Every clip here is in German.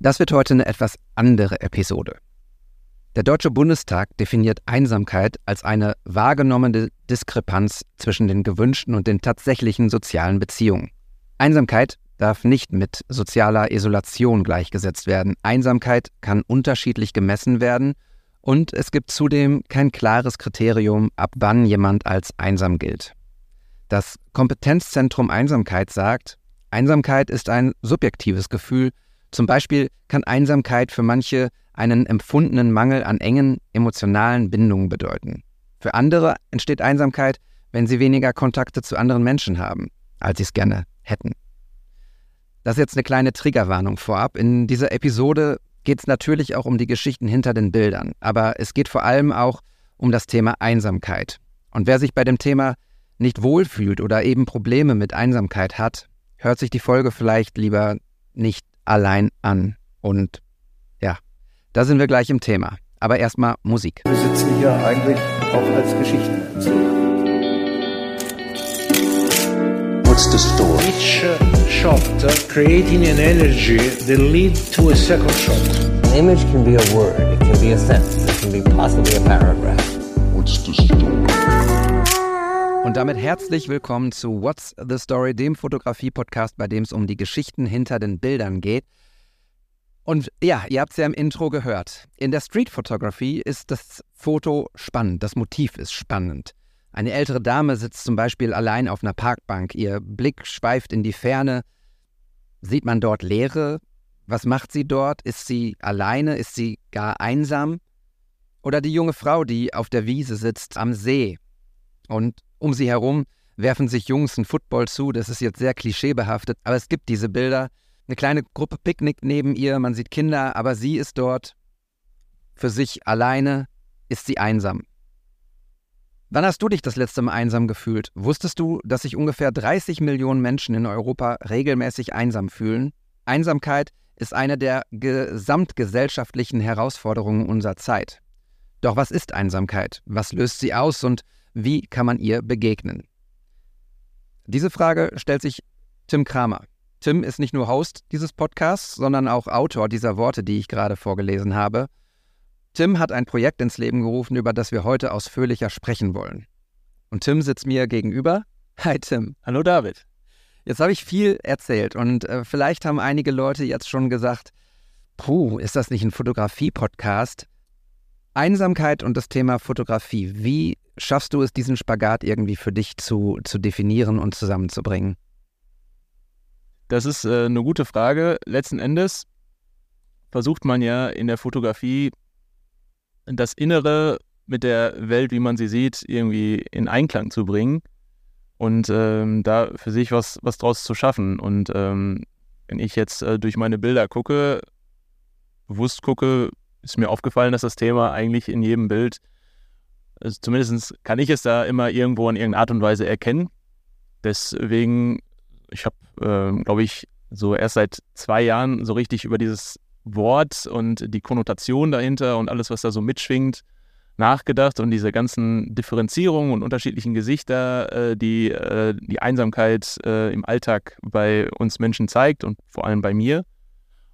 Das wird heute eine etwas andere Episode. Der Deutsche Bundestag definiert Einsamkeit als eine wahrgenommene Diskrepanz zwischen den gewünschten und den tatsächlichen sozialen Beziehungen. Einsamkeit darf nicht mit sozialer Isolation gleichgesetzt werden. Einsamkeit kann unterschiedlich gemessen werden und es gibt zudem kein klares Kriterium, ab wann jemand als einsam gilt. Das Kompetenzzentrum Einsamkeit sagt, Einsamkeit ist ein subjektives Gefühl. Zum Beispiel kann Einsamkeit für manche einen empfundenen Mangel an engen emotionalen Bindungen bedeuten. Für andere entsteht Einsamkeit, wenn sie weniger Kontakte zu anderen Menschen haben, als sie es gerne hätten. Das ist jetzt eine kleine Triggerwarnung vorab. In dieser Episode geht es natürlich auch um die Geschichten hinter den Bildern, aber es geht vor allem auch um das Thema Einsamkeit. Und wer sich bei dem Thema nicht wohlfühlt oder eben Probleme mit Einsamkeit hat, hört sich die Folge vielleicht lieber nicht allein an. Und ja, da sind wir gleich im Thema. Aber erstmal Musik. Wir sitzen hier eigentlich auch als Geschichtenerzähler. What's the story? Each uh, shot uh, creating an energy that lead to a second shot. An image can be a word, it can be a sentence, it can be possibly a paragraph. What's the story? Und damit herzlich willkommen zu What's the Story, dem Fotografie-Podcast, bei dem es um die Geschichten hinter den Bildern geht. Und ja, ihr habt es ja im Intro gehört. In der Street Photography ist das Foto spannend, das Motiv ist spannend. Eine ältere Dame sitzt zum Beispiel allein auf einer Parkbank, ihr Blick schweift in die Ferne. Sieht man dort Leere? Was macht sie dort? Ist sie alleine? Ist sie gar einsam? Oder die junge Frau, die auf der Wiese sitzt am See und um sie herum werfen sich Jungs einen Football zu. Das ist jetzt sehr klischeebehaftet, aber es gibt diese Bilder. Eine kleine Gruppe picknickt neben ihr, man sieht Kinder, aber sie ist dort für sich alleine, ist sie einsam. Wann hast du dich das letzte Mal einsam gefühlt? Wusstest du, dass sich ungefähr 30 Millionen Menschen in Europa regelmäßig einsam fühlen? Einsamkeit ist eine der gesamtgesellschaftlichen Herausforderungen unserer Zeit. Doch was ist Einsamkeit? Was löst sie aus und wie kann man ihr begegnen? Diese Frage stellt sich Tim Kramer. Tim ist nicht nur Host dieses Podcasts, sondern auch Autor dieser Worte, die ich gerade vorgelesen habe. Tim hat ein Projekt ins Leben gerufen, über das wir heute ausführlicher sprechen wollen. Und Tim sitzt mir gegenüber. Hi Tim. Hallo David. Jetzt habe ich viel erzählt und äh, vielleicht haben einige Leute jetzt schon gesagt, puh, ist das nicht ein Fotografie-Podcast? Einsamkeit und das Thema Fotografie. Wie schaffst du es, diesen Spagat irgendwie für dich zu, zu definieren und zusammenzubringen? Das ist äh, eine gute Frage. Letzten Endes versucht man ja in der Fotografie das Innere mit der Welt, wie man sie sieht, irgendwie in Einklang zu bringen und ähm, da für sich was, was draus zu schaffen. Und ähm, wenn ich jetzt äh, durch meine Bilder gucke, bewusst gucke, ist mir aufgefallen, dass das Thema eigentlich in jedem Bild, also zumindest kann ich es da immer irgendwo in irgendeiner Art und Weise erkennen. Deswegen, ich habe, äh, glaube ich, so erst seit zwei Jahren so richtig über dieses Wort und die Konnotation dahinter und alles, was da so mitschwingt, nachgedacht und diese ganzen Differenzierungen und unterschiedlichen Gesichter, äh, die äh, die Einsamkeit äh, im Alltag bei uns Menschen zeigt und vor allem bei mir.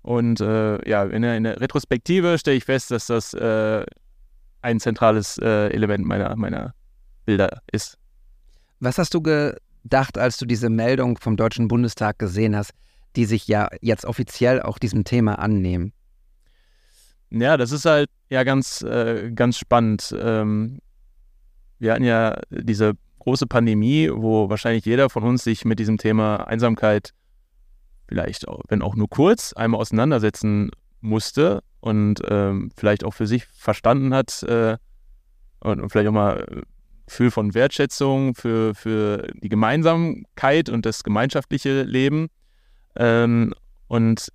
Und äh, ja, in der, in der, Retrospektive stelle ich fest, dass das äh, ein zentrales äh, Element meiner, meiner Bilder ist. Was hast du gedacht, als du diese Meldung vom Deutschen Bundestag gesehen hast? die sich ja jetzt offiziell auch diesem Thema annehmen. Ja, das ist halt ja ganz, äh, ganz spannend. Ähm, wir hatten ja diese große Pandemie, wo wahrscheinlich jeder von uns sich mit diesem Thema Einsamkeit vielleicht, auch, wenn auch nur kurz, einmal auseinandersetzen musste und ähm, vielleicht auch für sich verstanden hat äh, und, und, vielleicht auch mal Gefühl von Wertschätzung für, für die Gemeinsamkeit und das gemeinschaftliche Leben. Ähm, und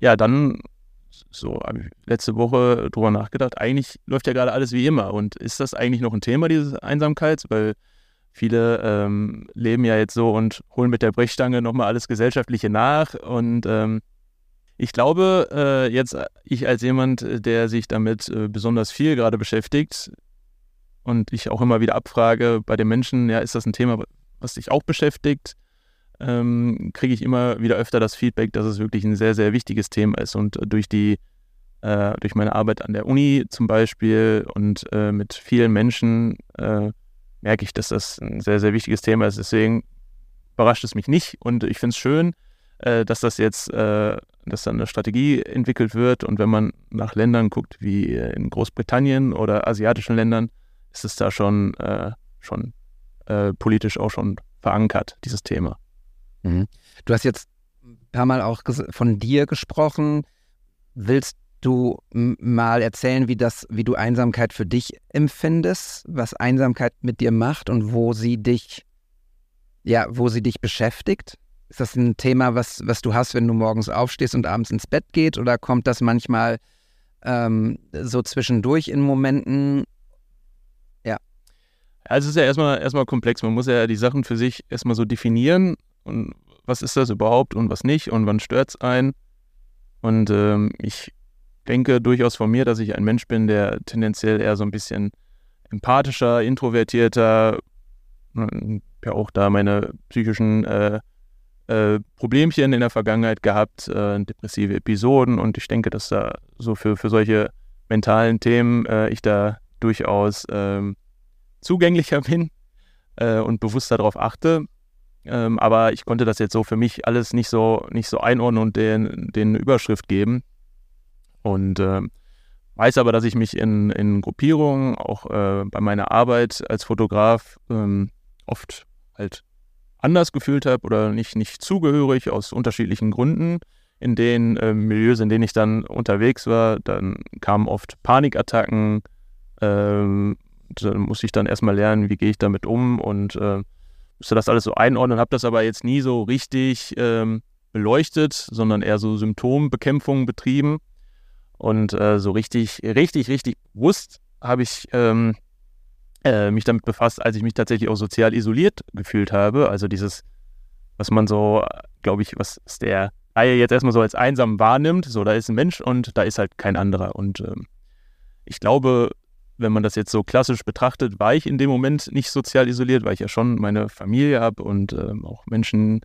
ja, dann so letzte Woche drüber nachgedacht, eigentlich läuft ja gerade alles wie immer. Und ist das eigentlich noch ein Thema, diese Einsamkeit? Weil viele ähm, leben ja jetzt so und holen mit der Brechstange nochmal alles Gesellschaftliche nach. Und ähm, ich glaube, äh, jetzt ich als jemand, der sich damit äh, besonders viel gerade beschäftigt und ich auch immer wieder abfrage bei den Menschen, ja, ist das ein Thema, was dich auch beschäftigt? ähm, kriege ich immer wieder öfter das Feedback, dass es wirklich ein sehr, sehr wichtiges Thema ist. Und durch die, äh, durch meine Arbeit an der Uni zum Beispiel und äh, mit vielen Menschen äh, merke ich, dass das ein sehr, sehr wichtiges Thema ist. Deswegen überrascht es mich nicht und ich finde es schön, äh, dass das jetzt, äh, dass dann eine Strategie entwickelt wird und wenn man nach Ländern guckt, wie in Großbritannien oder asiatischen Ländern, ist es da schon, äh, schon äh, politisch auch schon verankert, dieses Thema. Mhm. Du hast jetzt ein paar Mal auch von dir gesprochen. Willst du mal erzählen, wie das, wie du Einsamkeit für dich empfindest, was Einsamkeit mit dir macht und wo sie dich, ja, wo sie dich beschäftigt? Ist das ein Thema, was, was du hast, wenn du morgens aufstehst und abends ins Bett geht, oder kommt das manchmal ähm, so zwischendurch in Momenten? Ja. Also es ist ja erstmal erstmal komplex. Man muss ja die Sachen für sich erstmal so definieren und was ist das überhaupt und was nicht und wann stört es ein. Und ähm, ich denke durchaus von mir, dass ich ein Mensch bin, der tendenziell eher so ein bisschen empathischer, introvertierter, ja auch da meine psychischen äh, äh, Problemchen in der Vergangenheit gehabt, äh, depressive Episoden und ich denke, dass da so für, für solche mentalen Themen äh, ich da durchaus ähm, zugänglicher bin äh, und bewusst darauf achte. Ähm, aber ich konnte das jetzt so für mich alles nicht so, nicht so einordnen und den, den Überschrift geben. Und äh, weiß aber, dass ich mich in, in Gruppierungen, auch äh, bei meiner Arbeit als Fotograf, ähm, oft halt anders gefühlt habe oder nicht, nicht zugehörig aus unterschiedlichen Gründen. In den äh, Milieus, in denen ich dann unterwegs war, dann kamen oft Panikattacken. Ähm, da musste ich dann erstmal lernen, wie gehe ich damit um und äh, musste das alles so einordnen, habe das aber jetzt nie so richtig ähm, beleuchtet, sondern eher so Symptombekämpfung betrieben. Und äh, so richtig, richtig, richtig bewusst habe ich ähm, äh, mich damit befasst, als ich mich tatsächlich auch sozial isoliert gefühlt habe. Also dieses, was man so, glaube ich, was der Laie jetzt erstmal so als einsam wahrnimmt. So, da ist ein Mensch und da ist halt kein anderer. Und ähm, ich glaube, wenn man das jetzt so klassisch betrachtet, war ich in dem Moment nicht sozial isoliert, weil ich ja schon meine Familie habe und ähm, auch Menschen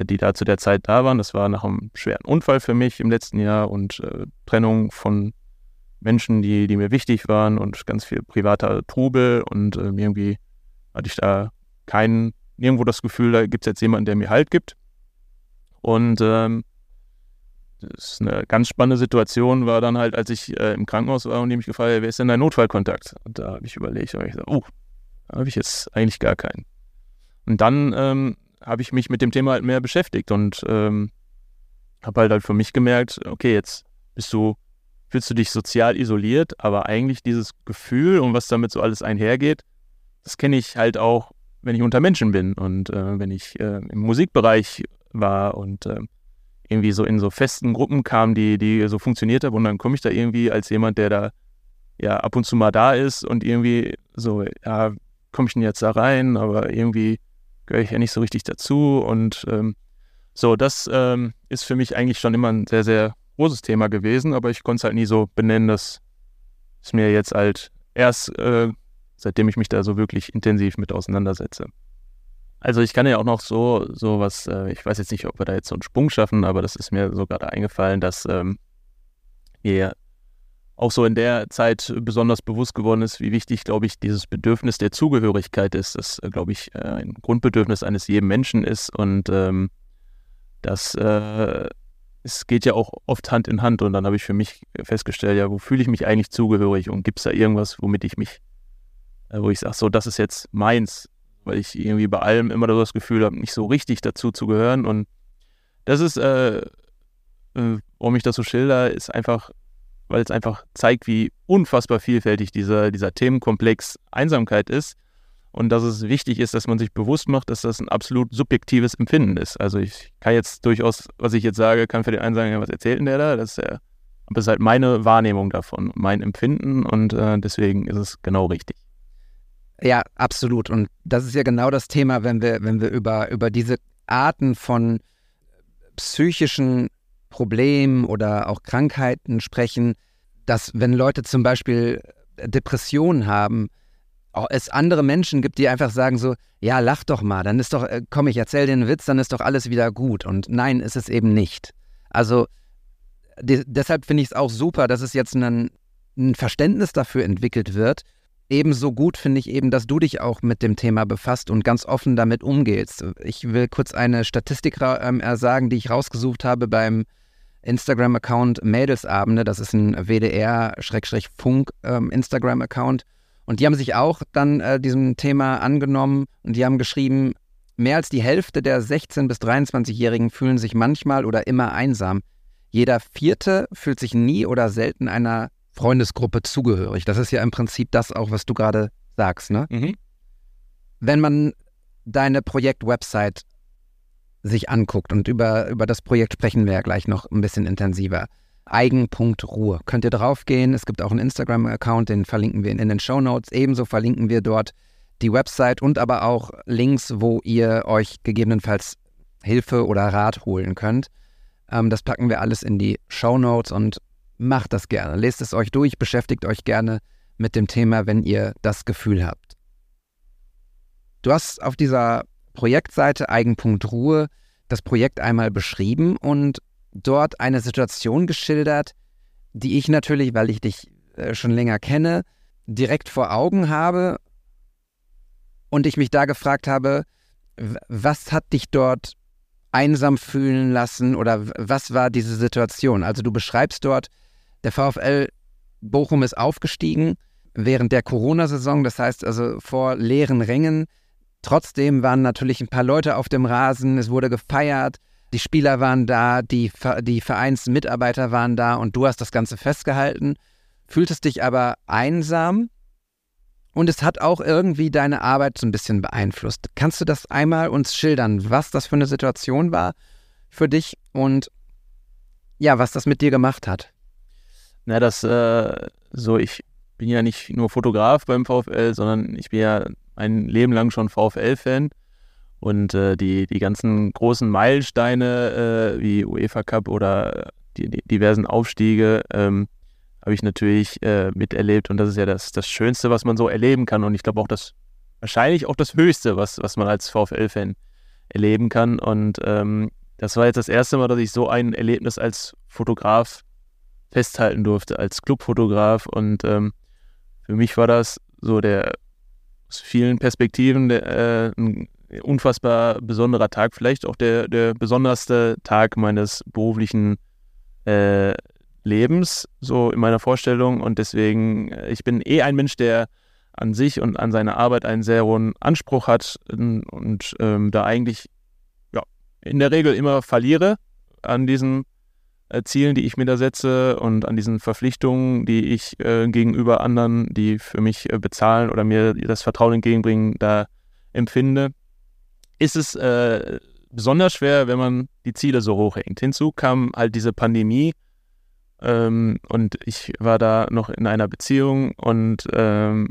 die da zu der Zeit da waren. Das war nach einem schweren Unfall für mich im letzten Jahr und äh, Trennung von Menschen, die, die mir wichtig waren und ganz viel privater Trubel und äh, irgendwie hatte ich da keinen, nirgendwo das Gefühl, da gibt es jetzt jemanden, der mir Halt gibt. Und ähm, das ist eine ganz spannende Situation war dann halt, als ich äh, im Krankenhaus war und die mich gefragt haben, wer ist denn dein Notfallkontakt? Und da habe ich überlegt, und ich gesagt, oh, da habe ich jetzt eigentlich gar keinen. Und dann ähm, habe ich mich mit dem Thema halt mehr beschäftigt und ähm, habe halt, halt für mich gemerkt, okay, jetzt bist du, fühlst du dich sozial isoliert, aber eigentlich dieses Gefühl und was damit so alles einhergeht, das kenne ich halt auch, wenn ich unter Menschen bin und äh, wenn ich äh, im Musikbereich war und äh, irgendwie so in so festen Gruppen kam, die, die so funktioniert haben und dann komme ich da irgendwie als jemand, der da ja ab und zu mal da ist und irgendwie so, ja, komme ich denn jetzt da rein, aber irgendwie gehöre ich ja nicht so richtig dazu. Und ähm, so, das ähm, ist für mich eigentlich schon immer ein sehr, sehr großes Thema gewesen, aber ich konnte es halt nie so benennen, dass es mir jetzt halt erst, äh, seitdem ich mich da so wirklich intensiv mit auseinandersetze. Also ich kann ja auch noch so, so was, äh, ich weiß jetzt nicht, ob wir da jetzt so einen Sprung schaffen, aber das ist mir so gerade eingefallen, dass ähm, wir auch so in der Zeit besonders bewusst geworden ist, wie wichtig, glaube ich, dieses Bedürfnis der Zugehörigkeit ist. Das, äh, glaube ich, äh, ein Grundbedürfnis eines jeden Menschen ist. Und ähm, das äh, es geht ja auch oft Hand in Hand. Und dann habe ich für mich festgestellt, ja, wo fühle ich mich eigentlich zugehörig? Und gibt es da irgendwas, womit ich mich, äh, wo ich sage, so, das ist jetzt meins, weil ich irgendwie bei allem immer das Gefühl habe, nicht so richtig dazu zu gehören. Und das ist, äh, äh, warum ich das so schilder, ist einfach weil es einfach zeigt, wie unfassbar vielfältig dieser, dieser Themenkomplex Einsamkeit ist und dass es wichtig ist, dass man sich bewusst macht, dass das ein absolut subjektives Empfinden ist. Also ich kann jetzt durchaus, was ich jetzt sage, kann für den einen sagen, was erzählt denn der da? Das ist ja, aber ist halt meine Wahrnehmung davon, mein Empfinden und äh, deswegen ist es genau richtig. Ja, absolut. Und das ist ja genau das Thema, wenn wir, wenn wir über, über diese Arten von psychischen Problemen oder auch Krankheiten sprechen, dass wenn Leute zum Beispiel Depressionen haben, es andere Menschen gibt, die einfach sagen so, ja, lach doch mal, dann ist doch, äh, komm, ich erzähl dir einen Witz, dann ist doch alles wieder gut. Und nein, ist es eben nicht. Also de deshalb finde ich es auch super, dass es jetzt ein, ein Verständnis dafür entwickelt wird. Ebenso gut finde ich eben, dass du dich auch mit dem Thema befasst und ganz offen damit umgehst. Ich will kurz eine Statistik ähm, sagen, die ich rausgesucht habe beim Instagram-Account Mädelsabende. Das ist ein WDR-Funk-Instagram-Account. Ähm, und die haben sich auch dann äh, diesem Thema angenommen und die haben geschrieben, mehr als die Hälfte der 16- bis 23-Jährigen fühlen sich manchmal oder immer einsam. Jeder Vierte fühlt sich nie oder selten einer Freundesgruppe zugehörig. Das ist ja im Prinzip das auch, was du gerade sagst, ne? Mhm. Wenn man deine Projekt-Website sich anguckt und über, über das Projekt sprechen wir ja gleich noch ein bisschen intensiver. Eigen.ruhe. Könnt ihr draufgehen. Es gibt auch einen Instagram-Account, den verlinken wir in den Show Notes. Ebenso verlinken wir dort die Website und aber auch Links, wo ihr euch gegebenenfalls Hilfe oder Rat holen könnt. Ähm, das packen wir alles in die Show Notes und macht das gerne. Lest es euch durch, beschäftigt euch gerne mit dem Thema, wenn ihr das Gefühl habt. Du hast auf dieser Projektseite Eigen.ruhe das Projekt einmal beschrieben und dort eine Situation geschildert, die ich natürlich, weil ich dich äh, schon länger kenne, direkt vor Augen habe und ich mich da gefragt habe, was hat dich dort einsam fühlen lassen oder was war diese Situation? Also du beschreibst dort der VfL Bochum ist aufgestiegen während der Corona-Saison, das heißt also vor leeren Rängen. Trotzdem waren natürlich ein paar Leute auf dem Rasen, es wurde gefeiert, die Spieler waren da, die, die Vereinsmitarbeiter waren da und du hast das Ganze festgehalten, fühltest dich aber einsam und es hat auch irgendwie deine Arbeit so ein bisschen beeinflusst. Kannst du das einmal uns schildern, was das für eine Situation war für dich und ja, was das mit dir gemacht hat? Na, das, äh, so, ich bin ja nicht nur Fotograf beim VfL, sondern ich bin ja ein Leben lang schon VfL-Fan. Und äh, die, die ganzen großen Meilensteine äh, wie UEFA Cup oder die, die diversen Aufstiege ähm, habe ich natürlich äh, miterlebt. Und das ist ja das, das Schönste, was man so erleben kann. Und ich glaube auch das, wahrscheinlich auch das Höchste, was, was man als VfL-Fan erleben kann. Und ähm, das war jetzt das erste Mal, dass ich so ein Erlebnis als Fotograf festhalten durfte als Clubfotograf. Und ähm, für mich war das so der aus vielen Perspektiven äh, ein unfassbar besonderer Tag, vielleicht auch der, der besonderste Tag meines beruflichen äh, Lebens, so in meiner Vorstellung. Und deswegen, äh, ich bin eh ein Mensch, der an sich und an seine Arbeit einen sehr hohen Anspruch hat und, und ähm, da eigentlich ja, in der Regel immer verliere an diesem äh, Zielen, die ich mir da setze und an diesen Verpflichtungen, die ich äh, gegenüber anderen, die für mich äh, bezahlen oder mir das Vertrauen entgegenbringen, da empfinde, ist es äh, besonders schwer, wenn man die Ziele so hoch hängt. Hinzu kam halt diese Pandemie ähm, und ich war da noch in einer Beziehung und ähm,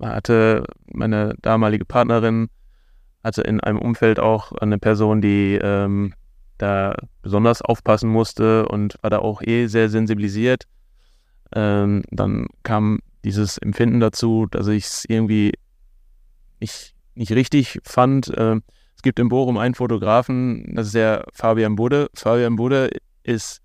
hatte meine damalige Partnerin hatte in einem Umfeld auch eine Person, die ähm, da besonders aufpassen musste und war da auch eh sehr sensibilisiert. Ähm, dann kam dieses Empfinden dazu, dass ich es irgendwie nicht, nicht richtig fand. Ähm, es gibt in Bochum einen Fotografen, das ist der Fabian Budde. Fabian Budde ist,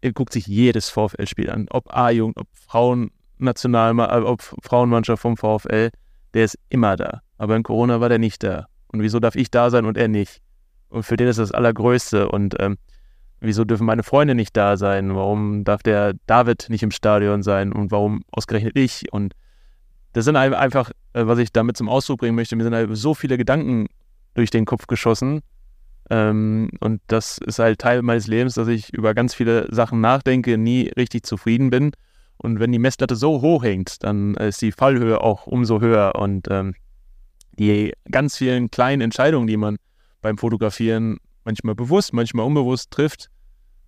er guckt sich jedes VfL-Spiel an, ob A-Jugend, ob Frauen-National, äh, ob Frauenmannschaft vom VfL, der ist immer da. Aber in Corona war der nicht da. Und wieso darf ich da sein und er nicht? Und für den ist das Allergrößte. Und ähm, wieso dürfen meine Freunde nicht da sein? Warum darf der David nicht im Stadion sein? Und warum ausgerechnet ich? Und das sind einfach, äh, was ich damit zum Ausdruck bringen möchte, mir sind halt so viele Gedanken durch den Kopf geschossen. Ähm, und das ist halt Teil meines Lebens, dass ich über ganz viele Sachen nachdenke, nie richtig zufrieden bin. Und wenn die Messlatte so hoch hängt, dann ist die Fallhöhe auch umso höher. Und ähm, die ganz vielen kleinen Entscheidungen, die man beim Fotografieren manchmal bewusst, manchmal unbewusst trifft.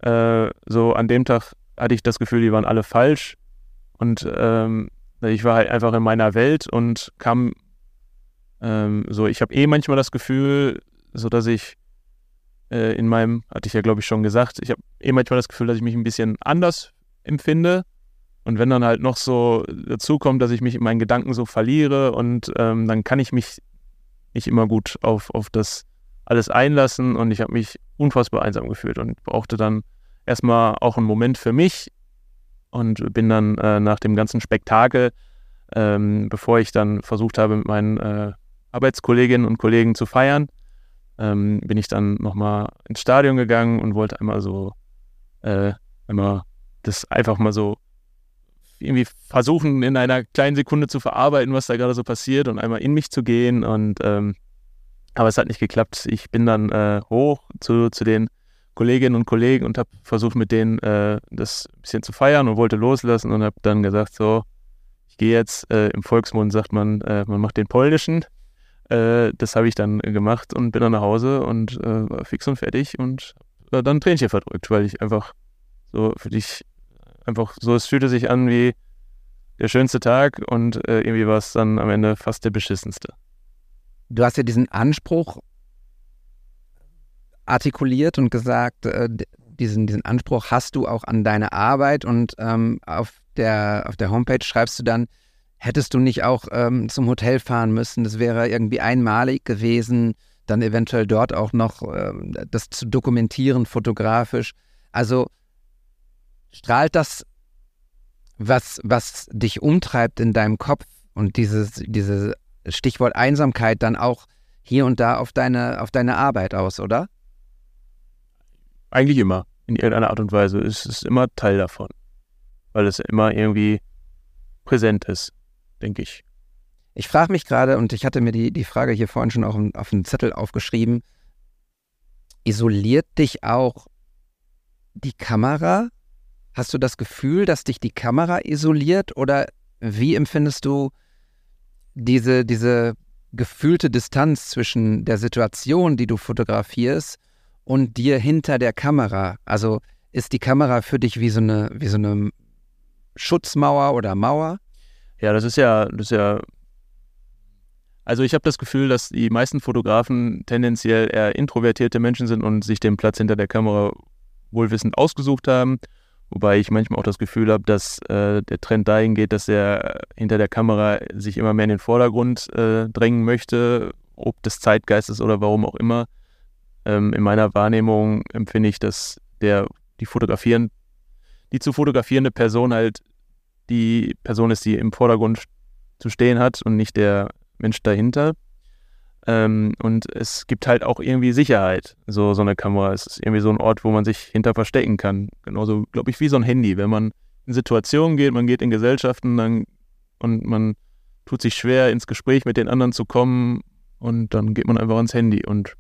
Äh, so an dem Tag hatte ich das Gefühl, die waren alle falsch. Und ähm, ich war halt einfach in meiner Welt und kam ähm, so, ich habe eh manchmal das Gefühl, so dass ich äh, in meinem, hatte ich ja glaube ich schon gesagt, ich habe eh manchmal das Gefühl, dass ich mich ein bisschen anders empfinde Und wenn dann halt noch so dazu kommt, dass ich mich in meinen Gedanken so verliere und ähm, dann kann ich mich nicht immer gut auf, auf das alles einlassen und ich habe mich unfassbar einsam gefühlt und brauchte dann erstmal auch einen Moment für mich und bin dann äh, nach dem ganzen Spektakel, ähm, bevor ich dann versucht habe, mit meinen äh, Arbeitskolleginnen und Kollegen zu feiern, ähm, bin ich dann nochmal ins Stadion gegangen und wollte einmal so, äh, einmal das einfach mal so irgendwie versuchen, in einer kleinen Sekunde zu verarbeiten, was da gerade so passiert und einmal in mich zu gehen. Und ähm, aber es hat nicht geklappt. Ich bin dann äh, hoch zu, zu den Kolleginnen und Kollegen und habe versucht, mit denen äh, das ein bisschen zu feiern und wollte loslassen und habe dann gesagt, so, ich gehe jetzt, äh, im Volksmund sagt man, äh, man macht den polnischen. Äh, das habe ich dann gemacht und bin dann nach Hause und äh, war fix und fertig und äh, dann Tränchen verdrückt, weil ich einfach so für dich einfach so, es fühlte sich an wie der schönste Tag und irgendwie war es dann am Ende fast der beschissenste. Du hast ja diesen Anspruch artikuliert und gesagt, äh, diesen, diesen Anspruch hast du auch an deine Arbeit und ähm, auf, der, auf der Homepage schreibst du dann, hättest du nicht auch ähm, zum Hotel fahren müssen, das wäre irgendwie einmalig gewesen, dann eventuell dort auch noch äh, das zu dokumentieren fotografisch. Also strahlt das, was, was dich umtreibt in deinem Kopf und dieses, diese Stichwort Einsamkeit dann auch hier und da auf deine, auf deine Arbeit aus, oder? Eigentlich immer, in irgendeiner Art und Weise. Es ist immer Teil davon, weil es immer irgendwie präsent ist, denke ich. Ich frage mich gerade, und ich hatte mir die, die Frage hier vorhin schon auch auf einen Zettel aufgeschrieben, isoliert dich auch die Kamera? Hast du das Gefühl, dass dich die Kamera isoliert oder wie empfindest du diese, diese gefühlte Distanz zwischen der Situation, die du fotografierst, und dir hinter der Kamera? Also ist die Kamera für dich wie so eine, wie so eine Schutzmauer oder Mauer? Ja, das ist ja, das ist ja. Also ich habe das Gefühl, dass die meisten Fotografen tendenziell eher introvertierte Menschen sind und sich den Platz hinter der Kamera wohlwissend ausgesucht haben Wobei ich manchmal auch das Gefühl habe, dass äh, der Trend dahin geht, dass er hinter der Kamera sich immer mehr in den Vordergrund äh, drängen möchte, ob des Zeitgeistes oder warum auch immer. Ähm, in meiner Wahrnehmung empfinde ich, dass der, die fotografieren, die zu fotografierende Person halt die Person ist, die im Vordergrund zu stehen hat und nicht der Mensch dahinter. Ähm, und es gibt halt auch irgendwie Sicherheit, so, so eine Kamera. Es ist irgendwie so ein Ort, wo man sich hinter verstecken kann. Genauso, glaube ich, wie so ein Handy. Wenn man in Situationen geht, man geht in Gesellschaften dann, und man tut sich schwer, ins Gespräch mit den anderen zu kommen und dann geht man einfach ans Handy und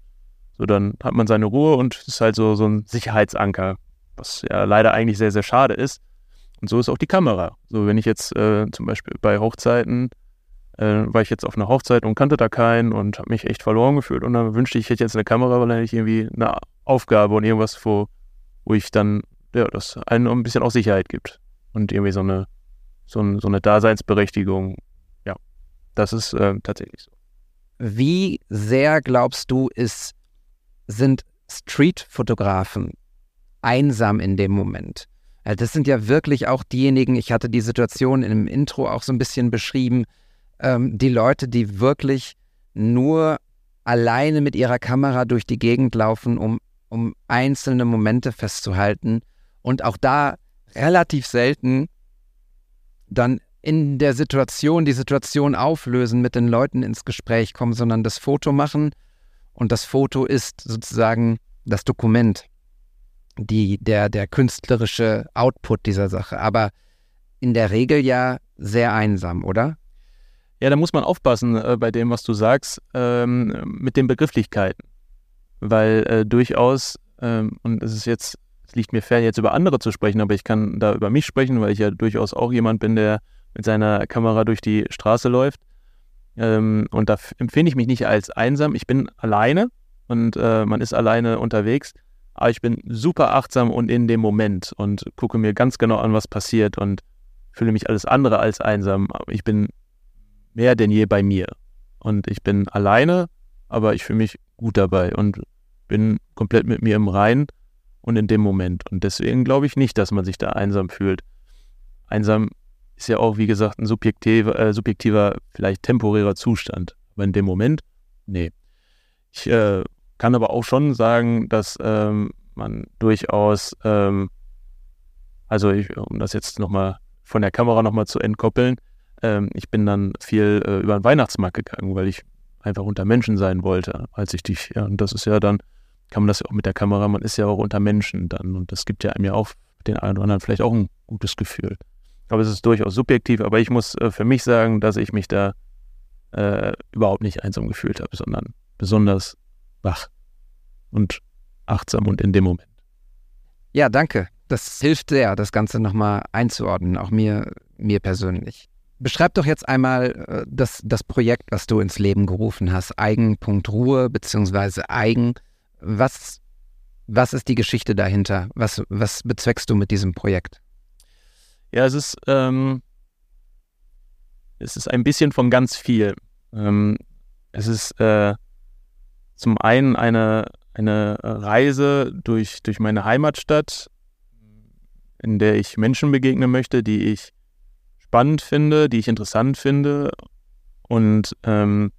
so dann hat man seine Ruhe und ist halt so, so ein Sicherheitsanker, was ja leider eigentlich sehr, sehr schade ist. Und so ist auch die Kamera. So, wenn ich jetzt äh, zum Beispiel bei Hochzeiten äh, war ich jetzt auf einer Hochzeit und kannte da keinen und habe mich echt verloren gefühlt. Und dann wünschte ich, ich hätte jetzt eine Kamera, weil dann hätte ich irgendwie eine Aufgabe und irgendwas, wo, wo ich dann, ja, das einem ein bisschen auch Sicherheit gibt. Und irgendwie so eine, so, ein, so eine Daseinsberechtigung. Ja, das ist äh, tatsächlich so. Wie sehr glaubst du, ist, sind Street-Fotografen einsam in dem Moment? Das sind ja wirklich auch diejenigen, ich hatte die Situation im Intro auch so ein bisschen beschrieben, ähm, die Leute, die wirklich nur alleine mit ihrer Kamera durch die Gegend laufen, um, um einzelne Momente festzuhalten und auch da relativ selten dann in der Situation die Situation auflösen, mit den Leuten ins Gespräch kommen, sondern das Foto machen und das Foto ist sozusagen das Dokument, die, der, der künstlerische Output dieser Sache. Aber in der Regel ja sehr einsam, oder? Ja, da muss man aufpassen äh, bei dem, was du sagst, ähm, mit den Begrifflichkeiten. Weil äh, durchaus, ähm, und es ist jetzt, es liegt mir fern, jetzt über andere zu sprechen, aber ich kann da über mich sprechen, weil ich ja durchaus auch jemand bin, der mit seiner Kamera durch die Straße läuft. Ähm, und da empfinde ich mich nicht als einsam. Ich bin alleine und äh, man ist alleine unterwegs, aber ich bin super achtsam und in dem Moment und gucke mir ganz genau an, was passiert und fühle mich alles andere als einsam. Ich bin mehr denn je bei mir. Und ich bin alleine, aber ich fühle mich gut dabei und bin komplett mit mir im Rein und in dem Moment. Und deswegen glaube ich nicht, dass man sich da einsam fühlt. einsam ist ja auch, wie gesagt, ein subjektiver, äh, subjektiver, vielleicht temporärer Zustand. Aber in dem Moment, nee. Ich äh, kann aber auch schon sagen, dass ähm, man durchaus, ähm, also ich, um das jetzt nochmal von der Kamera nochmal zu entkoppeln, ähm, ich bin dann viel äh, über den Weihnachtsmarkt gegangen, weil ich einfach unter Menschen sein wollte, als ich dich, ja, und das ist ja dann, kann man das ja auch mit der Kamera, man ist ja auch unter Menschen dann und das gibt ja einem ja auch den einen oder anderen vielleicht auch ein gutes Gefühl. Aber es ist durchaus subjektiv, aber ich muss äh, für mich sagen, dass ich mich da äh, überhaupt nicht einsam gefühlt habe, sondern besonders wach und achtsam und in dem Moment. Ja, danke. Das hilft sehr, das Ganze nochmal einzuordnen, auch mir, mir persönlich. Beschreib doch jetzt einmal äh, das, das Projekt, was du ins Leben gerufen hast, Eigen.ruhe beziehungsweise Eigen. Was, was ist die Geschichte dahinter? Was, was bezweckst du mit diesem Projekt? Ja, es ist, ähm, es ist ein bisschen von ganz viel. Ähm, es ist äh, zum einen eine, eine Reise durch, durch meine Heimatstadt, in der ich Menschen begegnen möchte, die ich spannend finde, die ich interessant finde. Und ähm,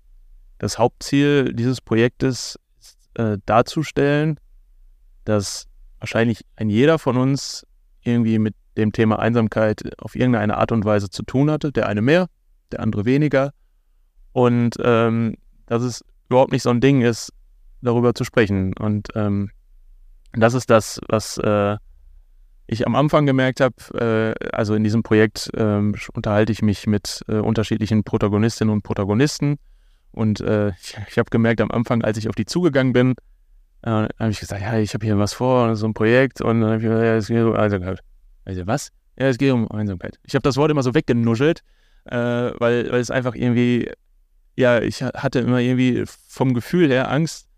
das Hauptziel dieses Projektes ist äh, darzustellen, dass wahrscheinlich ein jeder von uns irgendwie mit dem Thema Einsamkeit auf irgendeine Art und Weise zu tun hatte. Der eine mehr, der andere weniger. Und ähm, dass es überhaupt nicht so ein Ding ist, darüber zu sprechen. Und ähm, das ist das, was äh, ich am Anfang gemerkt habe. Äh, also in diesem Projekt äh, unterhalte ich mich mit äh, unterschiedlichen Protagonistinnen und Protagonisten. Und äh, ich, ich habe gemerkt am Anfang, als ich auf die zugegangen bin, äh, habe ich gesagt, ja, ich habe hier was vor, so ein Projekt. Und dann habe ich gesagt, ja, es geht um Einsamkeit. Also was? Ja, es geht um Einsamkeit. Ich habe das Wort immer so weggenuschelt, äh, weil, weil es einfach irgendwie, ja, ich hatte immer irgendwie vom Gefühl her Angst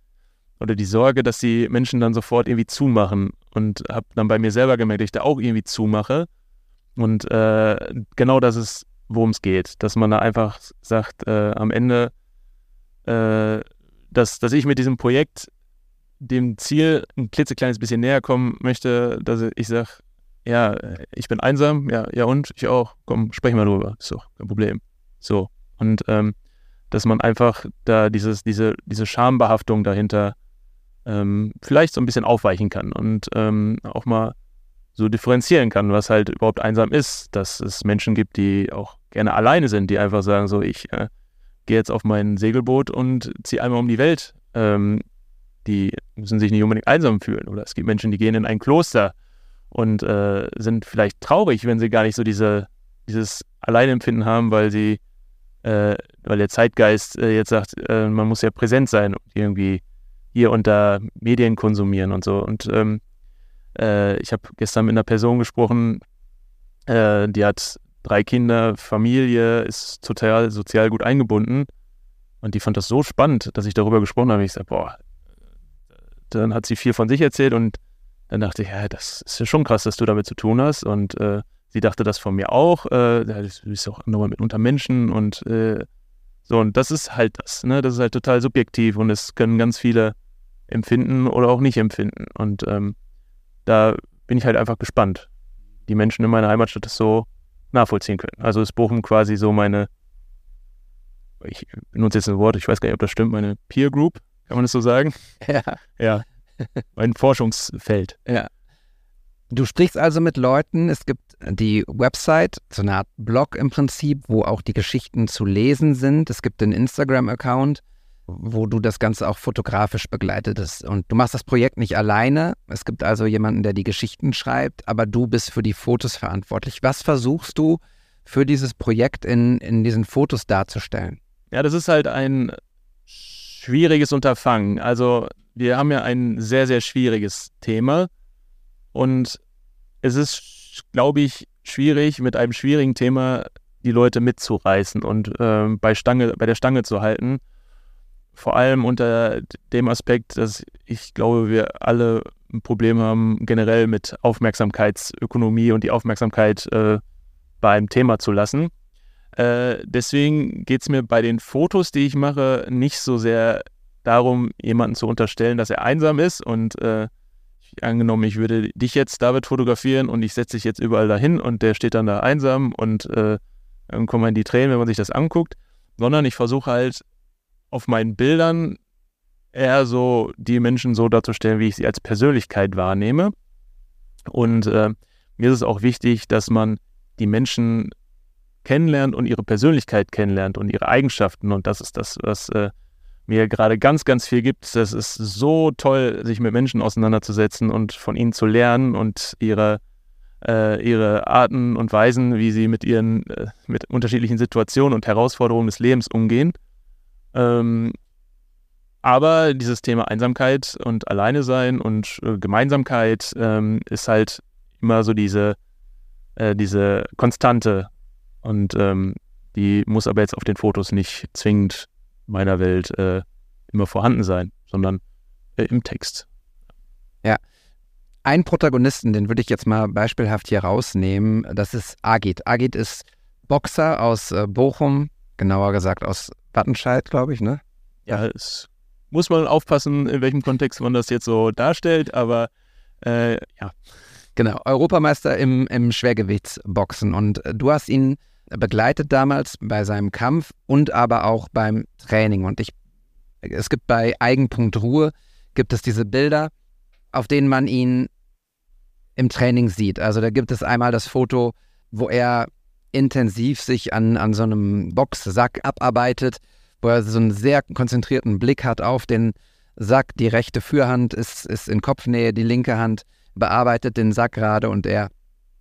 oder die Sorge, dass die Menschen dann sofort irgendwie zumachen. Und habe dann bei mir selber gemerkt, dass ich da auch irgendwie zumache. Und äh, genau das ist, worum es geht. Dass man da einfach sagt, äh, am Ende, äh, dass, dass ich mit diesem Projekt dem Ziel ein klitzekleines bisschen näher kommen möchte, dass ich sage, ja, ich bin einsam, ja, ja und ich auch, komm, sprechen wir drüber, doch kein Problem. So. Und ähm, dass man einfach da dieses, diese, diese Schambehaftung dahinter ähm, vielleicht so ein bisschen aufweichen kann und ähm, auch mal so differenzieren kann, was halt überhaupt einsam ist, dass es Menschen gibt, die auch gerne alleine sind, die einfach sagen, so ich äh, gehe jetzt auf mein Segelboot und ziehe einmal um die Welt. Ähm, die müssen sich nicht unbedingt einsam fühlen. Oder es gibt Menschen, die gehen in ein Kloster und äh, sind vielleicht traurig, wenn sie gar nicht so diese, dieses Alleinempfinden haben, weil sie, äh, weil der Zeitgeist äh, jetzt sagt, äh, man muss ja präsent sein und irgendwie hier und da Medien konsumieren und so. Und ähm, äh, ich habe gestern mit einer Person gesprochen, äh, die hat drei Kinder, Familie, ist total sozial gut eingebunden. Und die fand das so spannend, dass ich darüber gesprochen habe. Ich sage, boah, dann hat sie viel von sich erzählt und dann dachte ich, ja, das ist ja schon krass, dass du damit zu tun hast. Und äh, sie dachte das von mir auch. Äh, du bist auch nochmal mit unter Menschen und äh, so. Und das ist halt das. Ne? Das ist halt total subjektiv und es können ganz viele empfinden oder auch nicht empfinden. Und ähm, da bin ich halt einfach gespannt, die Menschen in meiner Heimatstadt das so nachvollziehen können. Also ist Bochum quasi so meine, ich benutze jetzt ein Wort, ich weiß gar nicht, ob das stimmt, meine Peer Group, kann man das so sagen? Ja. Ja, mein Forschungsfeld. Ja. Du sprichst also mit Leuten, es gibt die Website, so eine Art Blog im Prinzip, wo auch die Geschichten zu lesen sind. Es gibt den Instagram-Account, wo du das Ganze auch fotografisch begleitetest. Und du machst das Projekt nicht alleine. Es gibt also jemanden, der die Geschichten schreibt, aber du bist für die Fotos verantwortlich. Was versuchst du für dieses Projekt in, in diesen Fotos darzustellen? Ja, das ist halt ein schwieriges Unterfangen. Also wir haben ja ein sehr, sehr schwieriges Thema und es ist, glaube ich, schwierig, mit einem schwierigen Thema die Leute mitzureißen und äh, bei, Stange, bei der Stange zu halten. Vor allem unter dem Aspekt, dass ich glaube, wir alle ein Problem haben, generell mit Aufmerksamkeitsökonomie und die Aufmerksamkeit äh, bei Thema zu lassen. Äh, deswegen geht es mir bei den Fotos, die ich mache, nicht so sehr darum, jemanden zu unterstellen, dass er einsam ist. Und äh, angenommen, ich würde dich jetzt, David, fotografieren und ich setze dich jetzt überall dahin und der steht dann da einsam und äh, dann kommen in die Tränen, wenn man sich das anguckt, sondern ich versuche halt auf meinen Bildern eher so die Menschen so darzustellen, wie ich sie als Persönlichkeit wahrnehme. Und äh, mir ist es auch wichtig, dass man die Menschen kennenlernt und ihre Persönlichkeit kennenlernt und ihre Eigenschaften. Und das ist das, was äh, mir gerade ganz, ganz viel gibt. Das ist so toll, sich mit Menschen auseinanderzusetzen und von ihnen zu lernen und ihre, äh, ihre Arten und Weisen, wie sie mit ihren äh, mit unterschiedlichen Situationen und Herausforderungen des Lebens umgehen. Ähm, aber dieses Thema Einsamkeit und Alleine sein und äh, Gemeinsamkeit ähm, ist halt immer so diese, äh, diese Konstante. Und ähm, die muss aber jetzt auf den Fotos nicht zwingend meiner Welt äh, immer vorhanden sein, sondern äh, im Text. Ja. Ein Protagonisten, den würde ich jetzt mal beispielhaft hier rausnehmen, das ist Agit. Agit ist Boxer aus äh, Bochum, genauer gesagt aus Wattenscheid, glaube ich, ne? Ja, es muss man aufpassen, in welchem Kontext man das jetzt so darstellt, aber äh, ja. Genau, Europameister im, im Schwergewichtsboxen. Und äh, du hast ihn begleitet damals bei seinem Kampf und aber auch beim Training. Und ich, es gibt bei Eigenpunkt Ruhe, gibt es diese Bilder, auf denen man ihn im Training sieht. Also da gibt es einmal das Foto, wo er intensiv sich an, an so einem Boxsack abarbeitet wo er so einen sehr konzentrierten Blick hat auf den Sack. Die rechte Fürhand ist, ist in Kopfnähe, die linke Hand bearbeitet den Sack gerade und er,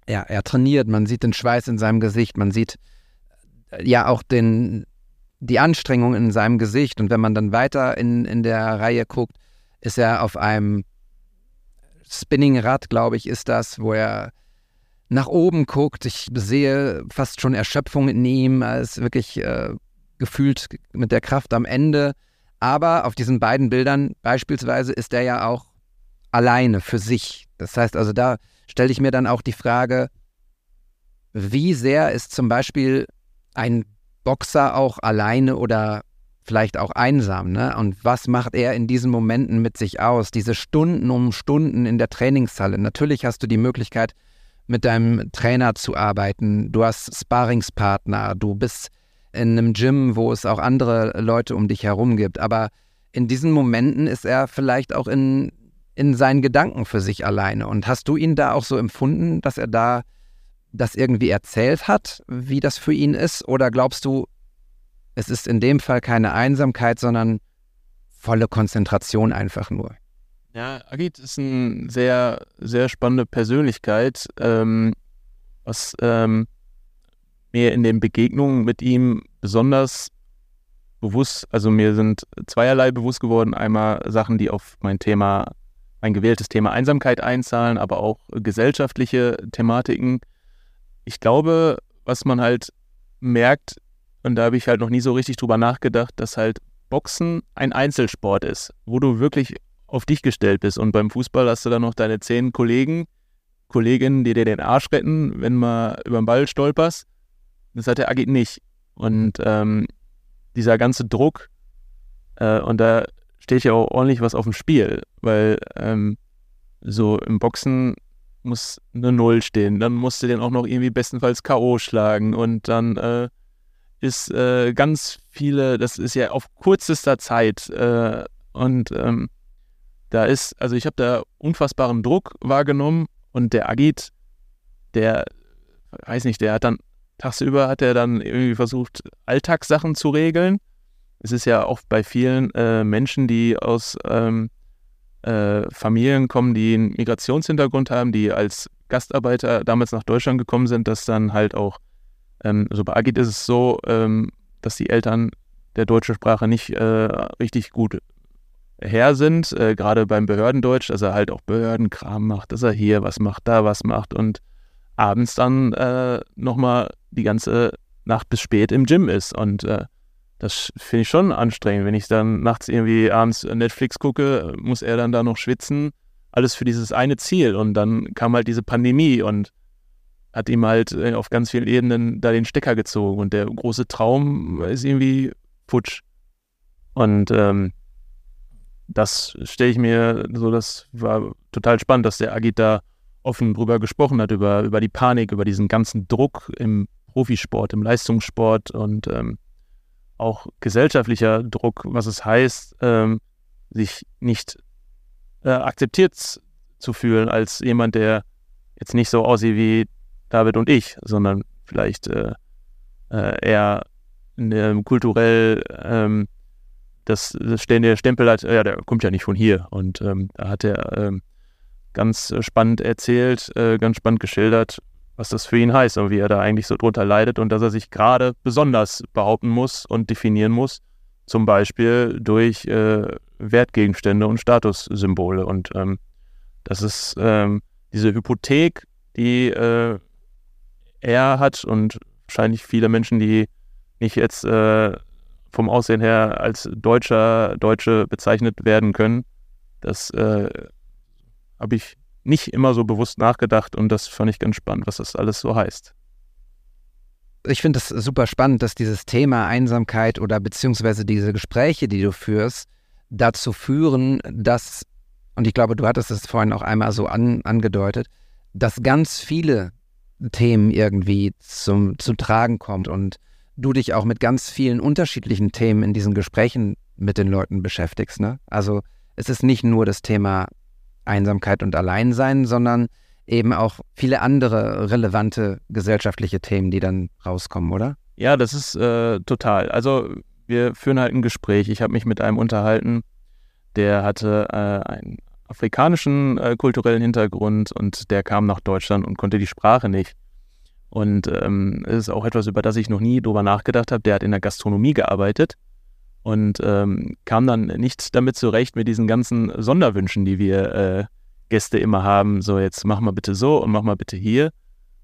ja, er trainiert. Man sieht den Schweiß in seinem Gesicht, man sieht äh, ja auch den, die Anstrengung in seinem Gesicht. Und wenn man dann weiter in, in der Reihe guckt, ist er auf einem Spinningrad, glaube ich, ist das, wo er nach oben guckt. Ich sehe fast schon Erschöpfung in ihm. Er ist wirklich äh, gefühlt mit der Kraft am Ende. Aber auf diesen beiden Bildern beispielsweise ist er ja auch alleine für sich. Das heißt also, da stelle ich mir dann auch die Frage, wie sehr ist zum Beispiel ein Boxer auch alleine oder vielleicht auch einsam, ne? Und was macht er in diesen Momenten mit sich aus? Diese Stunden um Stunden in der Trainingshalle. Natürlich hast du die Möglichkeit, mit deinem Trainer zu arbeiten. Du hast Sparingspartner, du bist in einem Gym, wo es auch andere Leute um dich herum gibt. Aber in diesen Momenten ist er vielleicht auch in, in seinen Gedanken für sich alleine. Und hast du ihn da auch so empfunden, dass er da das irgendwie erzählt hat, wie das für ihn ist? Oder glaubst du, es ist in dem Fall keine Einsamkeit, sondern volle Konzentration einfach nur? Ja, Agit ist eine sehr, sehr spannende Persönlichkeit, ähm, was ähm, mir in den Begegnungen mit ihm besonders bewusst, also mir sind zweierlei bewusst geworden. Einmal Sachen, die auf mein Thema, mein gewähltes Thema Einsamkeit einzahlen, aber auch gesellschaftliche Thematiken. Ich glaube, was man halt merkt, und da habe ich halt noch nie so richtig drüber nachgedacht, dass halt Boxen ein Einzelsport ist, wo du wirklich auf dich gestellt bist. Und beim Fußball hast du dann noch deine zehn Kollegen, Kolleginnen, die dir den Arsch retten, wenn mal über den Ball stolperst. Das hat der Agit nicht. Und ähm, dieser ganze Druck, äh, und da steht ja auch ordentlich was auf dem Spiel, weil ähm, so im Boxen muss eine Null stehen. Dann musst du den auch noch irgendwie bestenfalls K.O. schlagen und dann äh, ist äh, ganz viele, das ist ja auf kürzester Zeit äh, und ähm, da ist, also ich habe da unfassbaren Druck wahrgenommen und der Agit, der, weiß nicht, der hat dann Tagsüber hat er dann irgendwie versucht, Alltagssachen zu regeln. Es ist ja oft bei vielen äh, Menschen, die aus ähm, äh, Familien kommen, die einen Migrationshintergrund haben, die als Gastarbeiter damals nach Deutschland gekommen sind, dass dann halt auch, ähm, so bei Agit ist es so, ähm, dass die Eltern der deutschen Sprache nicht äh, richtig gut her sind, äh, gerade beim Behördendeutsch, dass er halt auch Behördenkram macht, dass er hier was macht, da was macht und abends dann äh, nochmal die ganze Nacht bis spät im Gym ist. Und äh, das finde ich schon anstrengend. Wenn ich dann nachts irgendwie abends Netflix gucke, muss er dann da noch schwitzen. Alles für dieses eine Ziel. Und dann kam halt diese Pandemie und hat ihm halt äh, auf ganz vielen Ebenen da den Stecker gezogen. Und der große Traum ist irgendwie futsch. Und ähm, das stelle ich mir so, das war total spannend, dass der Agit da offen drüber gesprochen hat, über, über die Panik, über diesen ganzen Druck im Profisport, im Leistungssport und ähm, auch gesellschaftlicher Druck, was es heißt, ähm, sich nicht äh, akzeptiert zu fühlen als jemand, der jetzt nicht so aussieht wie David und ich, sondern vielleicht äh, äh, eher äh, kulturell ähm, das, das der Stempel hat, ja, der kommt ja nicht von hier. Und ähm, da hat er ähm, ganz spannend erzählt, äh, ganz spannend geschildert, was das für ihn heißt und wie er da eigentlich so drunter leidet und dass er sich gerade besonders behaupten muss und definieren muss, zum Beispiel durch äh, Wertgegenstände und Statussymbole. Und ähm, das ist ähm, diese Hypothek, die äh, er hat und wahrscheinlich viele Menschen, die nicht jetzt äh, vom Aussehen her als Deutscher, Deutsche bezeichnet werden können. Das äh, habe ich nicht immer so bewusst nachgedacht und das fand ich ganz spannend, was das alles so heißt. Ich finde es super spannend, dass dieses Thema Einsamkeit oder beziehungsweise diese Gespräche, die du führst, dazu führen, dass, und ich glaube, du hattest es vorhin auch einmal so an, angedeutet, dass ganz viele Themen irgendwie zum, zu tragen kommt und du dich auch mit ganz vielen unterschiedlichen Themen in diesen Gesprächen mit den Leuten beschäftigst. Ne? Also es ist nicht nur das Thema Einsamkeit und Alleinsein, sondern eben auch viele andere relevante gesellschaftliche Themen, die dann rauskommen, oder? Ja, das ist äh, total. Also wir führen halt ein Gespräch. Ich habe mich mit einem unterhalten, der hatte äh, einen afrikanischen äh, kulturellen Hintergrund und der kam nach Deutschland und konnte die Sprache nicht. Und ähm, es ist auch etwas, über das ich noch nie drüber nachgedacht habe. Der hat in der Gastronomie gearbeitet und ähm, kam dann nicht damit zurecht mit diesen ganzen Sonderwünschen, die wir äh, Gäste immer haben. So, jetzt mach mal bitte so und mach mal bitte hier.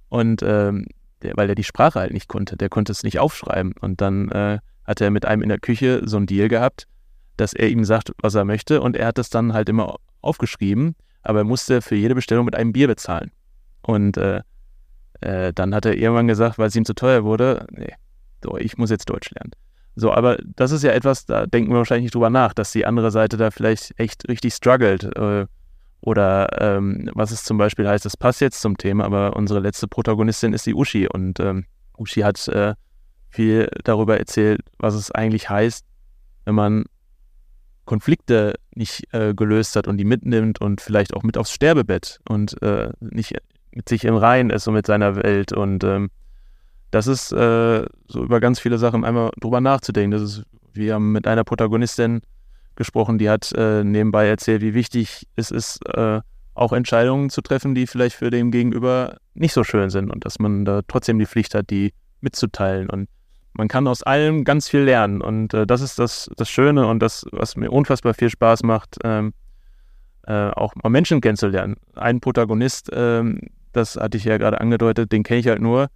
Und ähm, der, weil er die Sprache halt nicht konnte, der konnte es nicht aufschreiben. Und dann äh, hat er mit einem in der Küche so einen Deal gehabt, dass er ihm sagt, was er möchte. Und er hat das dann halt immer aufgeschrieben, aber er musste für jede Bestellung mit einem Bier bezahlen. Und äh, äh, dann hat er irgendwann gesagt, weil es ihm zu teuer wurde, nee, so, ich muss jetzt Deutsch lernen. So, aber das ist ja etwas, da denken wir wahrscheinlich nicht drüber nach, dass die andere Seite da vielleicht echt richtig struggelt. Äh, oder ähm, was es zum Beispiel heißt, das passt jetzt zum Thema, aber unsere letzte Protagonistin ist die Uschi und ähm, Uschi hat äh, viel darüber erzählt, was es eigentlich heißt, wenn man Konflikte nicht äh, gelöst hat und die mitnimmt und vielleicht auch mit aufs Sterbebett und äh, nicht mit sich im Reinen ist und mit seiner Welt. Und ähm, das ist äh, so über ganz viele Sachen einmal drüber nachzudenken. Das ist, wir haben mit einer Protagonistin gesprochen, die hat äh, nebenbei erzählt, wie wichtig es ist, äh, auch Entscheidungen zu treffen, die vielleicht für den Gegenüber nicht so schön sind und dass man da trotzdem die Pflicht hat, die mitzuteilen. Und man kann aus allem ganz viel lernen. Und äh, das ist das, das Schöne und das, was mir unfassbar viel Spaß macht, ähm, äh, auch mal Menschen kennenzulernen. Ein Protagonist, ähm, das hatte ich ja gerade angedeutet, den kenne ich halt nur,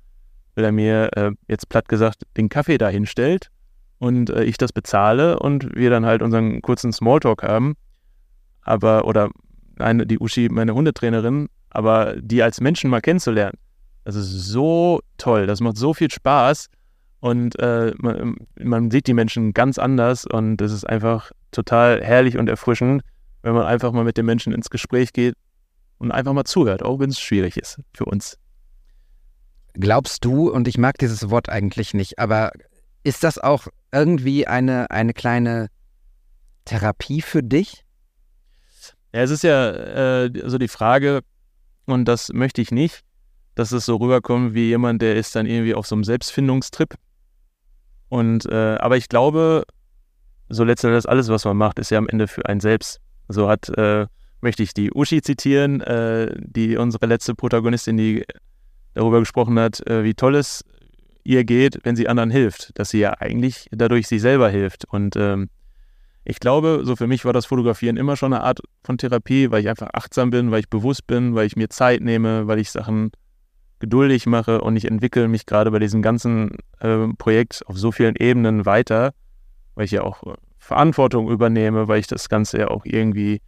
weil er mir äh, jetzt platt gesagt den Kaffee da hinstellt und äh, ich das bezahle und wir dann halt unseren kurzen Smalltalk haben. Aber, oder eine, die Uschi, meine Hundetrainerin, aber die als Menschen mal kennenzulernen, das ist so toll, das macht so viel Spaß und äh, man, man, sieht die Menschen ganz anders und es ist einfach total herrlich und erfrischend, wenn man einfach mal mit den Menschen ins Gespräch geht und einfach mal zuhört, auch wenn es schwierig ist für uns. Glaubst du, und ich mag dieses Wort eigentlich nicht, aber ist das auch irgendwie eine, eine kleine Therapie für dich? Ja, es ist ja äh, so die Frage, und das möchte ich nicht, dass es so rüberkommt wie jemand, der ist dann irgendwie auf so einem Selbstfindungstrip. Und äh, aber ich glaube, so letztendlich alles, was man macht, ist ja am Ende für einen selbst. So hat äh, möchte ich die Uschi zitieren, äh, die unsere letzte Protagonistin, die darüber gesprochen hat, äh, wie toll es ihr geht, wenn sie anderen hilft, dass sie ja eigentlich dadurch sie selber hilft. Und ähm, ich glaube, so für mich war das Fotografieren immer schon eine Art von Therapie, weil ich einfach achtsam bin, weil ich bewusst bin, weil ich mir Zeit nehme, weil ich Sachen geduldig mache und ich entwickle mich gerade bei diesem ganzen äh, Projekt auf so vielen Ebenen weiter, weil ich ja auch Verantwortung übernehme, weil ich das Ganze ja auch irgendwie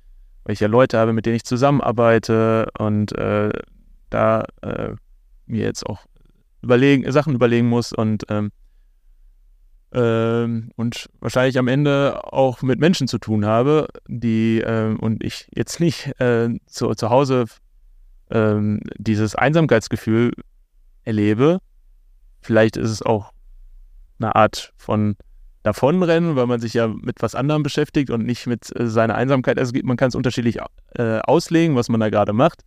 weil ich ja Leute habe, mit denen ich zusammenarbeite und äh, da äh, mir jetzt auch überlegen, Sachen überlegen muss. Und ähm, ähm, und wahrscheinlich am Ende auch mit Menschen zu tun habe, die ähm, und ich jetzt nicht äh, zu, zu Hause ähm, dieses Einsamkeitsgefühl erlebe. Vielleicht ist es auch eine Art von Davonrennen, weil man sich ja mit was anderem beschäftigt und nicht mit äh, seiner Einsamkeit. Also man kann es unterschiedlich äh, auslegen, was man da gerade macht.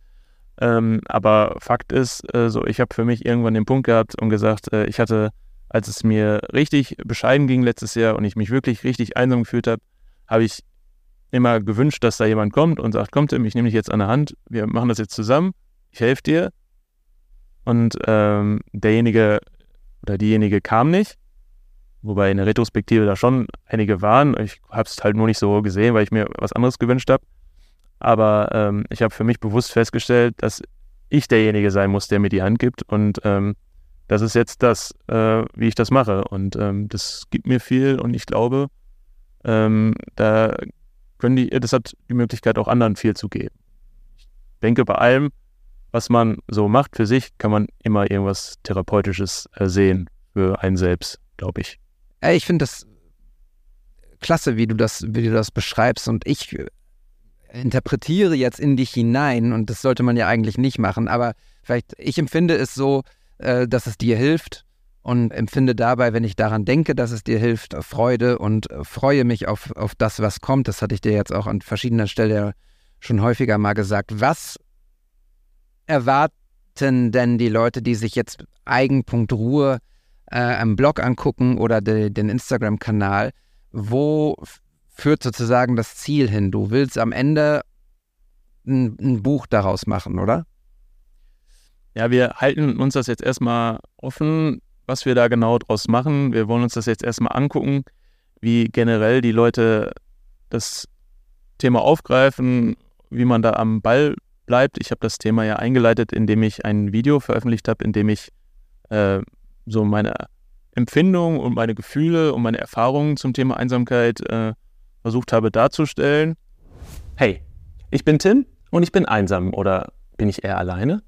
Ähm, aber Fakt ist, äh, so ich habe für mich irgendwann den Punkt gehabt und gesagt, äh, ich hatte, als es mir richtig bescheiden ging letztes Jahr und ich mich wirklich richtig einsam gefühlt habe, habe ich immer gewünscht, dass da jemand kommt und sagt, komm Tim, ich nehme dich jetzt an der Hand, wir machen das jetzt zusammen, ich helfe dir. Und ähm, derjenige oder diejenige kam nicht wobei in der Retrospektive da schon einige waren. Ich habe es halt nur nicht so gesehen, weil ich mir was anderes gewünscht habe. Aber ähm, ich habe für mich bewusst festgestellt, dass ich derjenige sein muss, der mir die Hand gibt. Und ähm, das ist jetzt das, äh, wie ich das mache. Und ähm, das gibt mir viel und ich glaube, ähm, da können die, das hat die Möglichkeit, auch anderen viel zu geben. Ich denke, bei allem, was man so macht für sich, kann man immer irgendwas Therapeutisches äh, sehen für einen selbst, glaube ich. Ich finde das klasse, wie du das, wie du das beschreibst. Und ich interpretiere jetzt in dich hinein, und das sollte man ja eigentlich nicht machen, aber vielleicht, ich empfinde es so, äh, dass es dir hilft und empfinde dabei, wenn ich daran denke, dass es dir hilft, Freude und freue mich auf, auf das, was kommt. Das hatte ich dir jetzt auch an verschiedener Stelle schon häufiger mal gesagt. Was erwarten denn die Leute, die sich jetzt Eigenpunkt Ruhe äh, einen Blog angucken oder de, den Instagram-Kanal, wo führt sozusagen das Ziel hin? Du willst am Ende ein, ein Buch daraus machen, oder? Ja, wir halten uns das jetzt erstmal offen, was wir da genau draus machen. Wir wollen uns das jetzt erstmal angucken, wie generell die Leute das Thema aufgreifen, wie man da am Ball bleibt. Ich habe das Thema ja eingeleitet, indem ich ein Video veröffentlicht habe, in dem ich äh, so meine Empfindungen und meine Gefühle und meine Erfahrungen zum Thema Einsamkeit äh, versucht habe darzustellen. Hey, ich bin Tim und ich bin einsam oder bin ich eher alleine?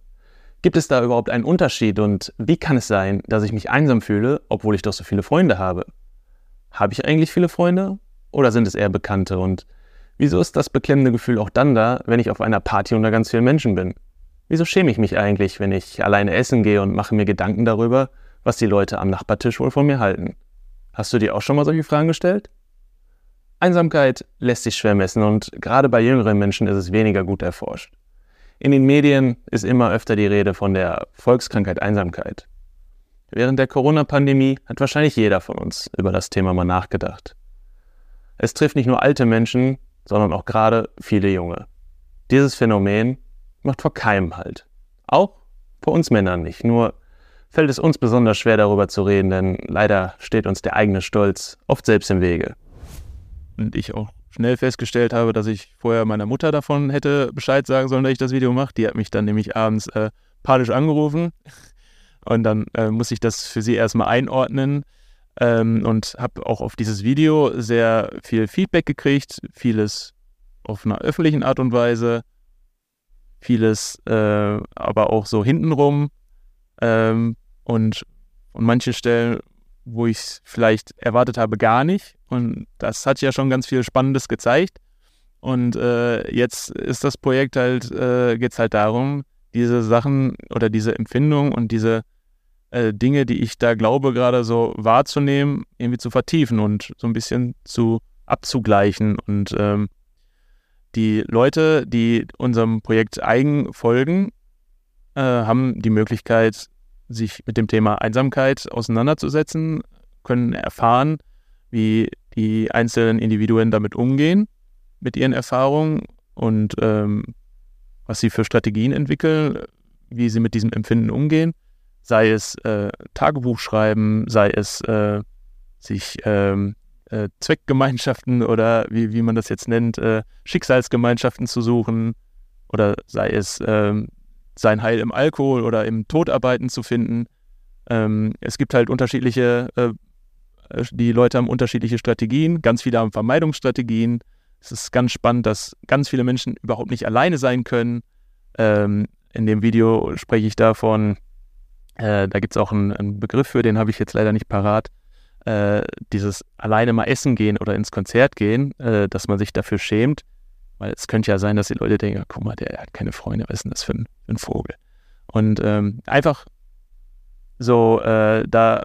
Gibt es da überhaupt einen Unterschied und wie kann es sein, dass ich mich einsam fühle, obwohl ich doch so viele Freunde habe? Habe ich eigentlich viele Freunde oder sind es eher Bekannte und wieso ist das beklemmende Gefühl auch dann da, wenn ich auf einer Party unter ganz vielen Menschen bin? Wieso schäme ich mich eigentlich, wenn ich alleine essen gehe und mache mir Gedanken darüber, was die Leute am Nachbartisch wohl von mir halten. Hast du dir auch schon mal solche Fragen gestellt? Einsamkeit lässt sich schwer messen und gerade bei jüngeren Menschen ist es weniger gut erforscht. In den Medien ist immer öfter die Rede von der Volkskrankheit Einsamkeit. Während der Corona-Pandemie hat wahrscheinlich jeder von uns über das Thema mal nachgedacht. Es trifft nicht nur alte Menschen, sondern auch gerade viele Junge. Dieses Phänomen macht vor keinem Halt. Auch vor uns Männern nicht. Nur fällt es uns besonders schwer, darüber zu reden, denn leider steht uns der eigene Stolz oft selbst im Wege. Und ich auch schnell festgestellt habe, dass ich vorher meiner Mutter davon hätte Bescheid sagen sollen, dass ich das Video mache. Die hat mich dann nämlich abends äh, panisch angerufen. Und dann äh, muss ich das für sie erstmal einordnen. Ähm, und habe auch auf dieses Video sehr viel Feedback gekriegt, vieles auf einer öffentlichen Art und Weise, vieles äh, aber auch so hintenrum ähm, und an manchen Stellen, wo ich es vielleicht erwartet habe, gar nicht. Und das hat ja schon ganz viel Spannendes gezeigt. Und äh, jetzt ist das Projekt halt, äh, geht es halt darum, diese Sachen oder diese Empfindungen und diese äh, Dinge, die ich da glaube, gerade so wahrzunehmen, irgendwie zu vertiefen und so ein bisschen zu abzugleichen. Und ähm, die Leute, die unserem Projekt eigen folgen, äh, haben die Möglichkeit, sich mit dem Thema Einsamkeit auseinanderzusetzen, können erfahren, wie die einzelnen Individuen damit umgehen, mit ihren Erfahrungen und ähm, was sie für Strategien entwickeln, wie sie mit diesem Empfinden umgehen, sei es äh, Tagebuch schreiben, sei es äh, sich ähm, äh, Zweckgemeinschaften oder wie, wie man das jetzt nennt, äh, Schicksalsgemeinschaften zu suchen oder sei es ähm, sein Heil im Alkohol oder im Todarbeiten zu finden. Ähm, es gibt halt unterschiedliche, äh, äh, die Leute haben unterschiedliche Strategien, ganz viele haben Vermeidungsstrategien. Es ist ganz spannend, dass ganz viele Menschen überhaupt nicht alleine sein können. Ähm, in dem Video spreche ich davon, äh, da gibt es auch einen, einen, Begriff für, den habe ich jetzt leider nicht parat, äh, dieses alleine mal essen gehen oder ins Konzert gehen, äh, dass man sich dafür schämt. Weil es könnte ja sein, dass die Leute denken, guck mal, der hat keine Freunde, was ist denn das für ein, für ein Vogel? Und ähm, einfach so äh, da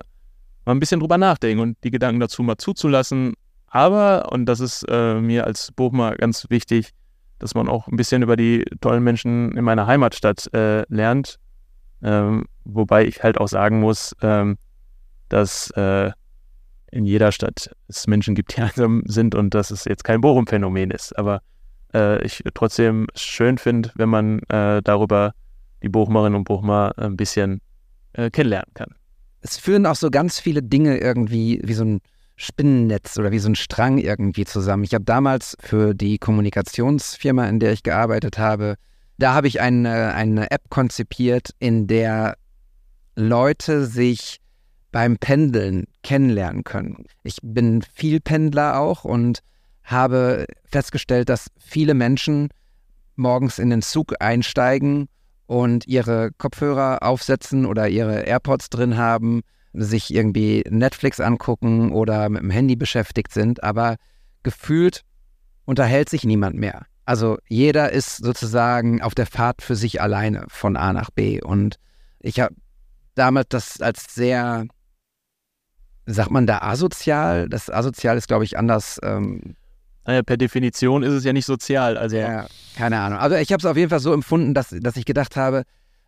mal ein bisschen drüber nachdenken und die Gedanken dazu mal zuzulassen. Aber, und das ist äh, mir als Bochmer ganz wichtig, dass man auch ein bisschen über die tollen Menschen in meiner Heimatstadt äh, lernt. Ähm, wobei ich halt auch sagen muss, ähm, dass äh, in jeder Stadt es Menschen gibt, die einsam sind und dass es jetzt kein Bochum-Phänomen ist. Aber äh, ich trotzdem schön finde, wenn man äh, darüber die Bochumerinnen und Bochumer ein bisschen äh, kennenlernen kann. Es führen auch so ganz viele Dinge irgendwie wie so ein Spinnennetz oder wie so ein Strang irgendwie zusammen. Ich habe damals für die Kommunikationsfirma, in der ich gearbeitet habe, da habe ich eine, eine App konzipiert, in der Leute sich beim Pendeln kennenlernen können. Ich bin viel Pendler auch und habe festgestellt, dass viele Menschen morgens in den Zug einsteigen und ihre Kopfhörer aufsetzen oder ihre AirPods drin haben, sich irgendwie Netflix angucken oder mit dem Handy beschäftigt sind, aber gefühlt unterhält sich niemand mehr. Also jeder ist sozusagen auf der Fahrt für sich alleine von A nach B. Und ich habe damit das als sehr, sagt man da asozial? Das asozial ist, glaube ich, anders. Ähm, naja, per Definition ist es ja nicht sozial. Also ja, keine Ahnung. Also ich habe es auf jeden Fall so empfunden, dass, dass ich gedacht habe,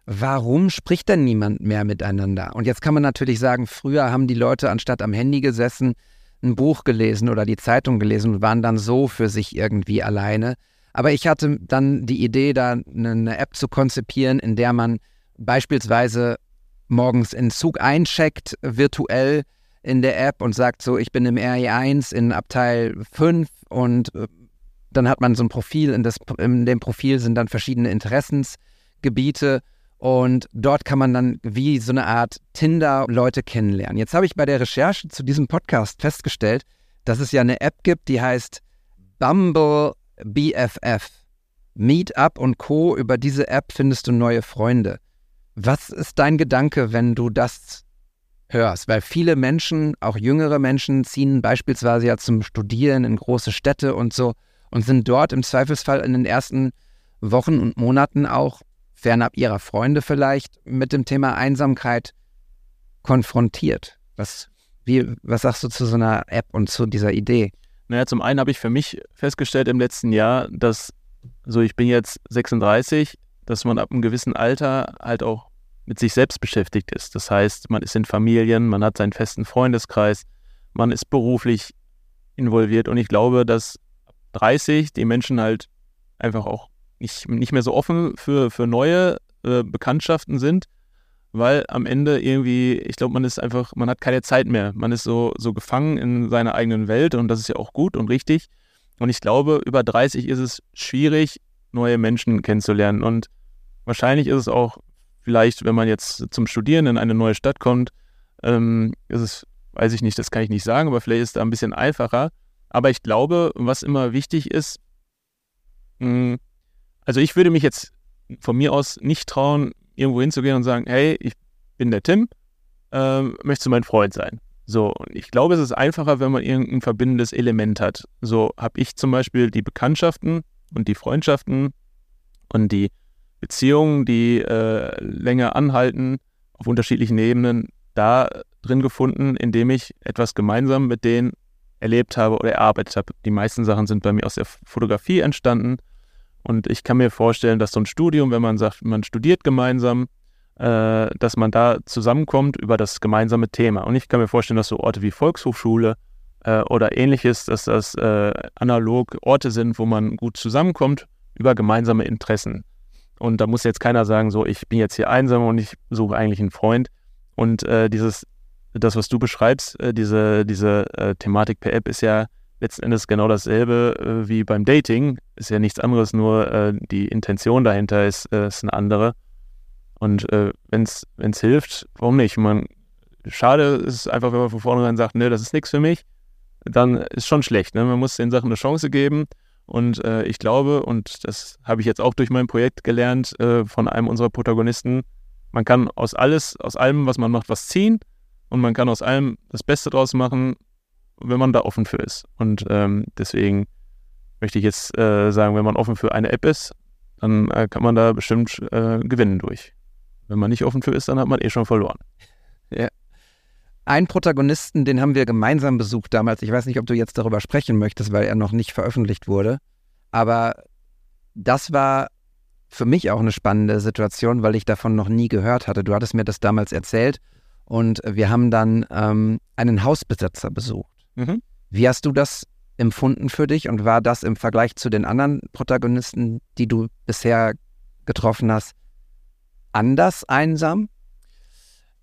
warum spricht denn niemand mehr miteinander? Und jetzt kann man natürlich sagen, früher haben die Leute anstatt am Handy gesessen, ein Buch gelesen oder die Zeitung gelesen und waren dann so für sich irgendwie alleine. Aber ich hatte dann die Idee, da eine App zu konzipieren, in der man beispielsweise morgens in Zug eincheckt, virtuell in der App und sagt so, ich bin im RE1 in Abteil 5 und äh, dann hat man so ein Profil, in, das, in dem Profil sind dann verschiedene Interessensgebiete und dort kann man dann wie so eine Art Tinder Leute kennenlernen. Jetzt habe ich bei der Recherche zu diesem Podcast festgestellt, dass es ja eine App gibt, die heißt Bumble BFF. Meetup und Co. Über diese App findest du neue Freunde. Was ist dein Gedanke, wenn du das hörst? Weil viele Menschen, auch jüngere Menschen, ziehen beispielsweise ja zum Studieren in große Städte und so und sind dort im Zweifelsfall in den ersten Wochen und Monaten auch fernab ihrer Freunde vielleicht mit dem Thema Einsamkeit konfrontiert. Was, wie, was sagst du zu so einer App und zu dieser Idee? Naja, zum einen habe ich für mich festgestellt im letzten Jahr, dass, so ich bin jetzt 36, dass man ab einem gewissen Alter halt auch mit sich selbst beschäftigt ist. Das heißt, man ist in Familien, man hat seinen festen Freundeskreis, man ist beruflich involviert und ich glaube, dass 30 die Menschen halt einfach auch nicht, nicht mehr so offen für, für neue äh, Bekanntschaften sind, weil am Ende irgendwie, ich glaube, man ist einfach, man hat keine Zeit mehr. Man ist so, so gefangen in seiner eigenen Welt und das ist ja auch gut und richtig. Und ich glaube, über 30 ist es schwierig, neue Menschen kennenzulernen. Und wahrscheinlich ist es auch vielleicht, wenn man jetzt zum Studieren in eine neue Stadt kommt, ähm, ist es, weiß ich nicht, das kann ich nicht sagen, aber vielleicht ist da ein bisschen einfacher. Aber ich glaube, was immer wichtig ist, mh, hm, also ich würde mich jetzt von mir aus nicht trauen, irgendwo hinzugehen und sagen, hey, ich bin der Tim, ähm, möchtest du mein Freund sein? So, und ich glaube, es ist einfacher, wenn man irgendein verbindendes Element hat. So habe ich zum Beispiel die Bekanntschaften und die Freundschaften und die Beziehungen, die äh, länger anhalten, auf unterschiedlichen Ebenen, da drin gefunden, indem ich etwas gemeinsam mit denen erlebt habe oder erarbeitet habe. Die meisten Sachen sind bei mir aus der Fotografie entstanden und ich kann mir vorstellen, dass so ein Studium, wenn man sagt, man studiert gemeinsam, äh, dass man da zusammenkommt über das gemeinsame Thema. Und ich kann mir vorstellen, dass so Orte wie Volkshochschule äh, oder ähnliches, dass das äh, analog Orte sind, wo man gut zusammenkommt über gemeinsame Interessen. Und da muss jetzt keiner sagen, so, ich bin jetzt hier einsam und ich suche eigentlich einen Freund. Und äh, dieses, das, was du beschreibst, äh, diese, diese äh, Thematik per App ist ja letzten Endes genau dasselbe äh, wie beim Dating. Ist ja nichts anderes, nur äh, die Intention dahinter ist, äh, ist eine andere. Und äh, wenn es hilft, warum nicht? Man, schade ist einfach, wenn man von vornherein sagt, ne, das ist nichts für mich, dann ist schon schlecht. Ne? Man muss den Sachen eine Chance geben. Und äh, ich glaube, und das habe ich jetzt auch durch mein Projekt gelernt äh, von einem unserer Protagonisten, man kann aus alles, aus allem, was man macht, was ziehen. und man kann aus allem das Beste draus machen, wenn man da offen für ist. Und ähm, deswegen möchte ich jetzt äh, sagen, wenn man offen für eine App ist, dann äh, kann man da bestimmt äh, gewinnen durch. Wenn man nicht offen für ist, dann hat man eh schon verloren. Ja. Einen Protagonisten, den haben wir gemeinsam besucht damals. Ich weiß nicht, ob du jetzt darüber sprechen möchtest, weil er noch nicht veröffentlicht wurde. Aber das war für mich auch eine spannende Situation, weil ich davon noch nie gehört hatte. Du hattest mir das damals erzählt und wir haben dann ähm, einen Hausbesitzer besucht. Mhm. Wie hast du das empfunden für dich und war das im Vergleich zu den anderen Protagonisten, die du bisher getroffen hast, anders einsam?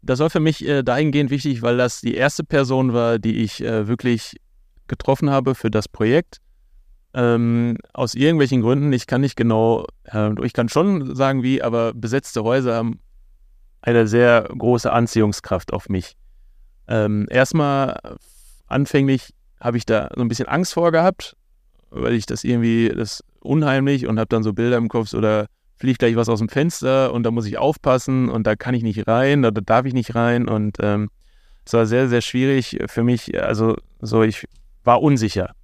Das war für mich äh, dahingehend wichtig, weil das die erste Person war, die ich äh, wirklich getroffen habe für das Projekt. Ähm, aus irgendwelchen Gründen, ich kann nicht genau, äh, ich kann schon sagen wie, aber besetzte Häuser haben eine sehr große Anziehungskraft auf mich. Ähm, erstmal anfänglich habe ich da so ein bisschen Angst vor gehabt, weil ich das irgendwie, das unheimlich und habe dann so Bilder im Kopf oder fliegt gleich was aus dem Fenster und da muss ich aufpassen und da kann ich nicht rein oder darf ich nicht rein und ähm, es war sehr, sehr schwierig für mich, also so ich war unsicher.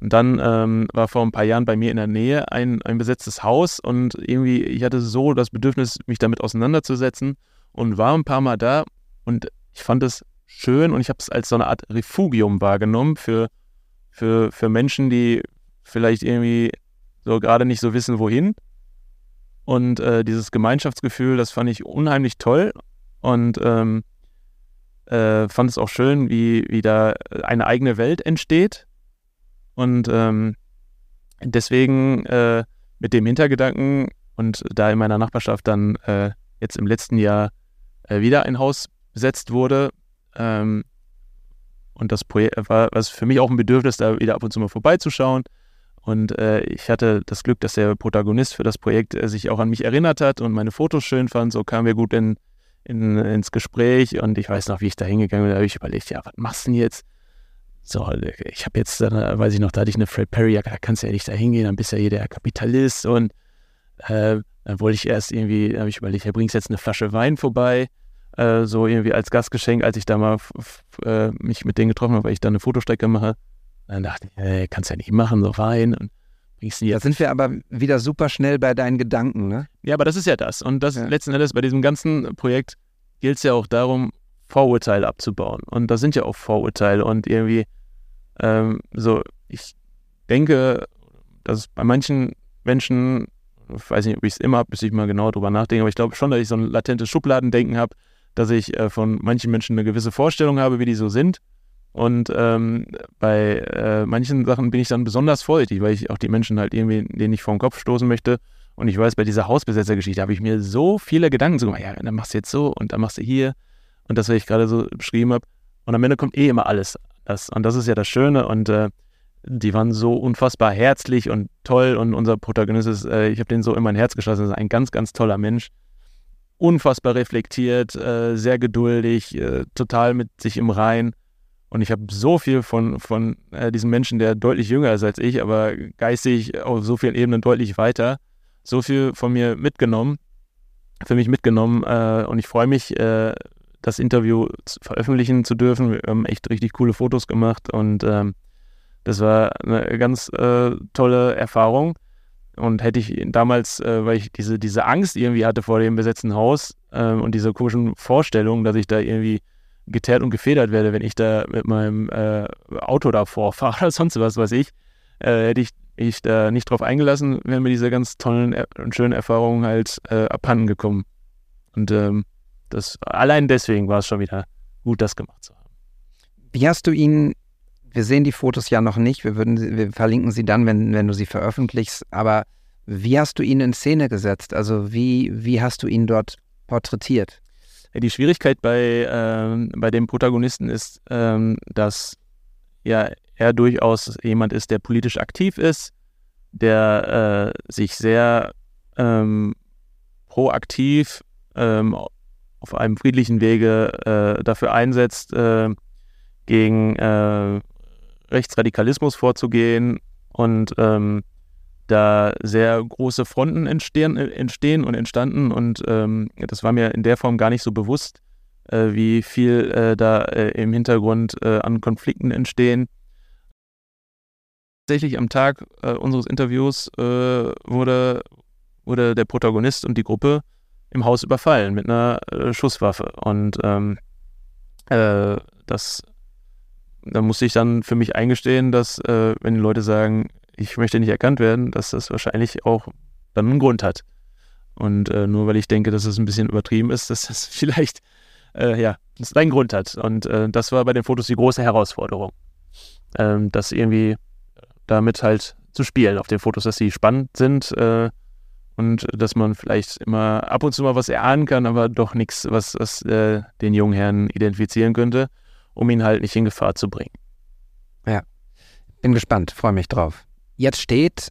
Und dann ähm, war vor ein paar Jahren bei mir in der Nähe ein, ein besetztes Haus und irgendwie, ich hatte so das Bedürfnis, mich damit auseinanderzusetzen und war ein paar Mal da und ich fand es schön und ich habe es als so eine Art Refugium wahrgenommen für, für, für Menschen, die vielleicht irgendwie so gerade nicht so wissen, wohin. Und äh, dieses Gemeinschaftsgefühl, das fand ich unheimlich toll und ähm, äh, fand es auch schön, wie, wie da eine eigene Welt entsteht. Und ähm, deswegen äh, mit dem Hintergedanken und da in meiner Nachbarschaft dann äh, jetzt im letzten Jahr äh, wieder ein Haus besetzt wurde, ähm, und das Projekt war was für mich auch ein Bedürfnis, da wieder ab und zu mal vorbeizuschauen. Und äh, ich hatte das Glück, dass der Protagonist für das Projekt äh, sich auch an mich erinnert hat und meine Fotos schön fand. So kamen wir gut in, in, ins Gespräch und ich weiß noch, wie ich da hingegangen bin. Da habe ich überlegt, ja, was machst du denn jetzt? So, ich habe jetzt, dann weiß ich noch, da hatte ich eine Fred Perry, da kannst du ja nicht da hingehen, dann bist ja hier der Kapitalist. Und äh, dann wollte ich erst irgendwie, da habe ich überlegt, ja, bringst jetzt eine Flasche Wein vorbei äh, so irgendwie als Gastgeschenk, als ich da mal äh, mich mit denen getroffen habe, weil ich da eine Fotostrecke mache. Dann dachte ich, hey, kannst ja nicht machen, so rein und bringst die jetzt. Da sind wir aber wieder super schnell bei deinen Gedanken, ne? Ja, aber das ist ja das. Und das ja. letzten Endes bei diesem ganzen Projekt gilt es ja auch darum, Vorurteile abzubauen. Und da sind ja auch Vorurteile und irgendwie ähm, so, ich denke, dass bei manchen Menschen, ich weiß nicht, ob ich es immer habe, bis ich mal genau drüber nachdenke, aber ich glaube schon, dass ich so ein latentes Schubladendenken habe, dass ich äh, von manchen Menschen eine gewisse Vorstellung habe, wie die so sind. Und ähm, bei äh, manchen Sachen bin ich dann besonders vorsichtig, weil ich auch die Menschen halt irgendwie, denen ich vor den Kopf stoßen möchte. Und ich weiß, bei dieser Hausbesetzergeschichte habe ich mir so viele Gedanken so gemacht, ja, dann machst du jetzt so und dann machst du hier und das, was ich gerade so beschrieben habe. Und am Ende kommt eh immer alles. Das, und das ist ja das Schöne. Und äh, die waren so unfassbar herzlich und toll. Und unser Protagonist ist, äh, ich habe den so in mein Herz geschlossen, ist ein ganz, ganz toller Mensch unfassbar reflektiert, äh, sehr geduldig, äh, total mit sich im Rein. Und ich habe so viel von, von äh, diesem Menschen, der deutlich jünger ist als ich, aber geistig auf so vielen Ebenen deutlich weiter, so viel von mir mitgenommen, für mich mitgenommen. Äh, und ich freue mich, äh, das Interview veröffentlichen zu dürfen. Wir haben echt richtig coole Fotos gemacht und ähm, das war eine ganz äh, tolle Erfahrung. Und hätte ich damals, äh, weil ich diese, diese Angst irgendwie hatte vor dem besetzten Haus ähm, und diese komischen Vorstellungen, dass ich da irgendwie geteert und gefedert werde, wenn ich da mit meinem äh, Auto davor fahre oder sonst was, weiß ich, äh, hätte ich ich da nicht drauf eingelassen, wären mir diese ganz tollen und schönen Erfahrungen halt äh, abhanden gekommen. Und ähm, das allein deswegen war es schon wieder gut, das gemacht zu haben. Wie hast du ihn wir sehen die Fotos ja noch nicht. Wir, würden, wir verlinken sie dann, wenn, wenn du sie veröffentlichst. Aber wie hast du ihn in Szene gesetzt? Also wie, wie hast du ihn dort porträtiert? Die Schwierigkeit bei, ähm, bei dem Protagonisten ist, ähm, dass ja, er durchaus jemand ist, der politisch aktiv ist, der äh, sich sehr ähm, proaktiv ähm, auf einem friedlichen Wege äh, dafür einsetzt, äh, gegen äh, Rechtsradikalismus vorzugehen und ähm, da sehr große Fronten entstehen, entstehen und entstanden und ähm, das war mir in der Form gar nicht so bewusst, äh, wie viel äh, da äh, im Hintergrund äh, an Konflikten entstehen. Tatsächlich am Tag äh, unseres Interviews äh, wurde, wurde der Protagonist und die Gruppe im Haus überfallen mit einer Schusswaffe. Und ähm, das, da musste ich dann für mich eingestehen, dass wenn die Leute sagen, ich möchte nicht erkannt werden, dass das wahrscheinlich auch dann einen Grund hat. Und äh, nur weil ich denke, dass es ein bisschen übertrieben ist, dass das vielleicht, äh, ja, einen Grund hat. Und äh, das war bei den Fotos die große Herausforderung. Ähm, das irgendwie damit halt zu spielen auf den Fotos, dass sie spannend sind äh, und dass man vielleicht immer ab und zu mal was erahnen kann, aber doch nichts, was, was äh, den jungen Herrn identifizieren könnte, um ihn halt nicht in Gefahr zu bringen. Ja, bin gespannt, freue mich drauf. Jetzt steht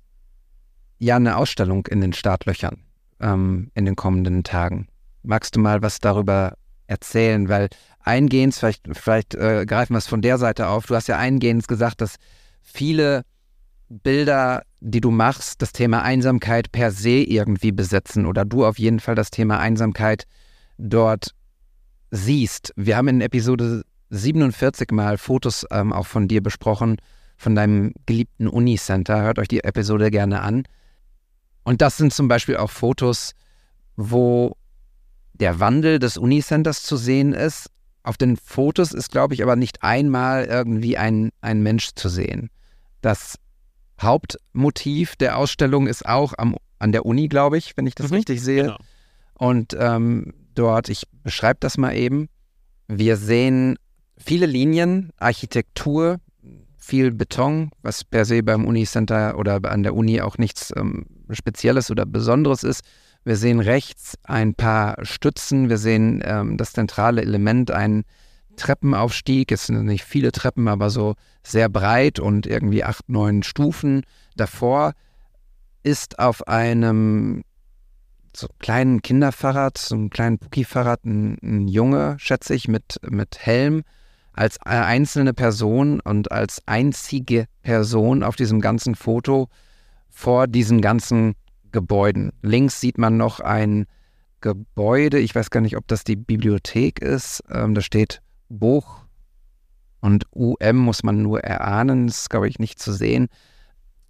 ja eine Ausstellung in den Startlöchern ähm, in den kommenden Tagen. Magst du mal was darüber erzählen? Weil eingehend, vielleicht, vielleicht äh, greifen wir es von der Seite auf, du hast ja eingehend gesagt, dass viele Bilder, die du machst, das Thema Einsamkeit per se irgendwie besetzen oder du auf jeden Fall das Thema Einsamkeit dort siehst. Wir haben in Episode 47 mal Fotos ähm, auch von dir besprochen, von deinem geliebten Unicenter. Hört euch die Episode gerne an. Und das sind zum Beispiel auch Fotos, wo der Wandel des Unicenters zu sehen ist. Auf den Fotos ist, glaube ich, aber nicht einmal irgendwie ein, ein Mensch zu sehen. Das Hauptmotiv der Ausstellung ist auch am, an der Uni, glaube ich, wenn ich das mhm, richtig sehe. Genau. Und ähm, dort, ich beschreibe das mal eben, wir sehen viele Linien, Architektur, viel Beton, was per se beim Unicenter oder an der Uni auch nichts ähm, Spezielles oder Besonderes ist. Wir sehen rechts ein paar Stützen, wir sehen ähm, das zentrale Element, ein Treppenaufstieg. Es sind nicht viele Treppen, aber so sehr breit und irgendwie acht, neun Stufen. Davor ist auf einem so kleinen Kinderfahrrad, so einem kleinen Pucki-Fahrrad, ein, ein Junge, schätze ich, mit, mit Helm als einzelne Person und als einzige Person auf diesem ganzen Foto vor diesen ganzen Gebäuden. Links sieht man noch ein Gebäude, ich weiß gar nicht, ob das die Bibliothek ist. Ähm, da steht Buch und UM muss man nur erahnen, das ist, glaube ich, nicht zu sehen.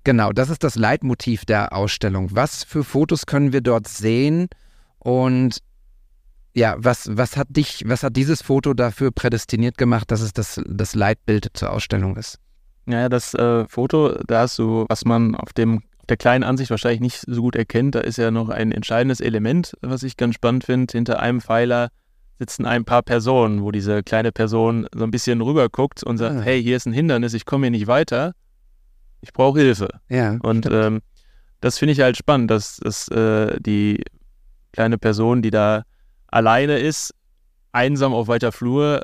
Genau, das ist das Leitmotiv der Ausstellung. Was für Fotos können wir dort sehen und ja, was, was hat dich, was hat dieses Foto dafür prädestiniert gemacht, dass es das, das Leitbild zur Ausstellung ist? Ja, das äh, Foto, da hast du, was man auf dem auf der kleinen Ansicht wahrscheinlich nicht so gut erkennt, da ist ja noch ein entscheidendes Element, was ich ganz spannend finde. Hinter einem Pfeiler sitzen ein paar Personen, wo diese kleine Person so ein bisschen rüber guckt und sagt, ah. hey, hier ist ein Hindernis, ich komme hier nicht weiter, ich brauche Hilfe. Ja, und ähm, das finde ich halt spannend, dass, dass äh, die kleine Person, die da alleine ist, einsam auf weiter Flur,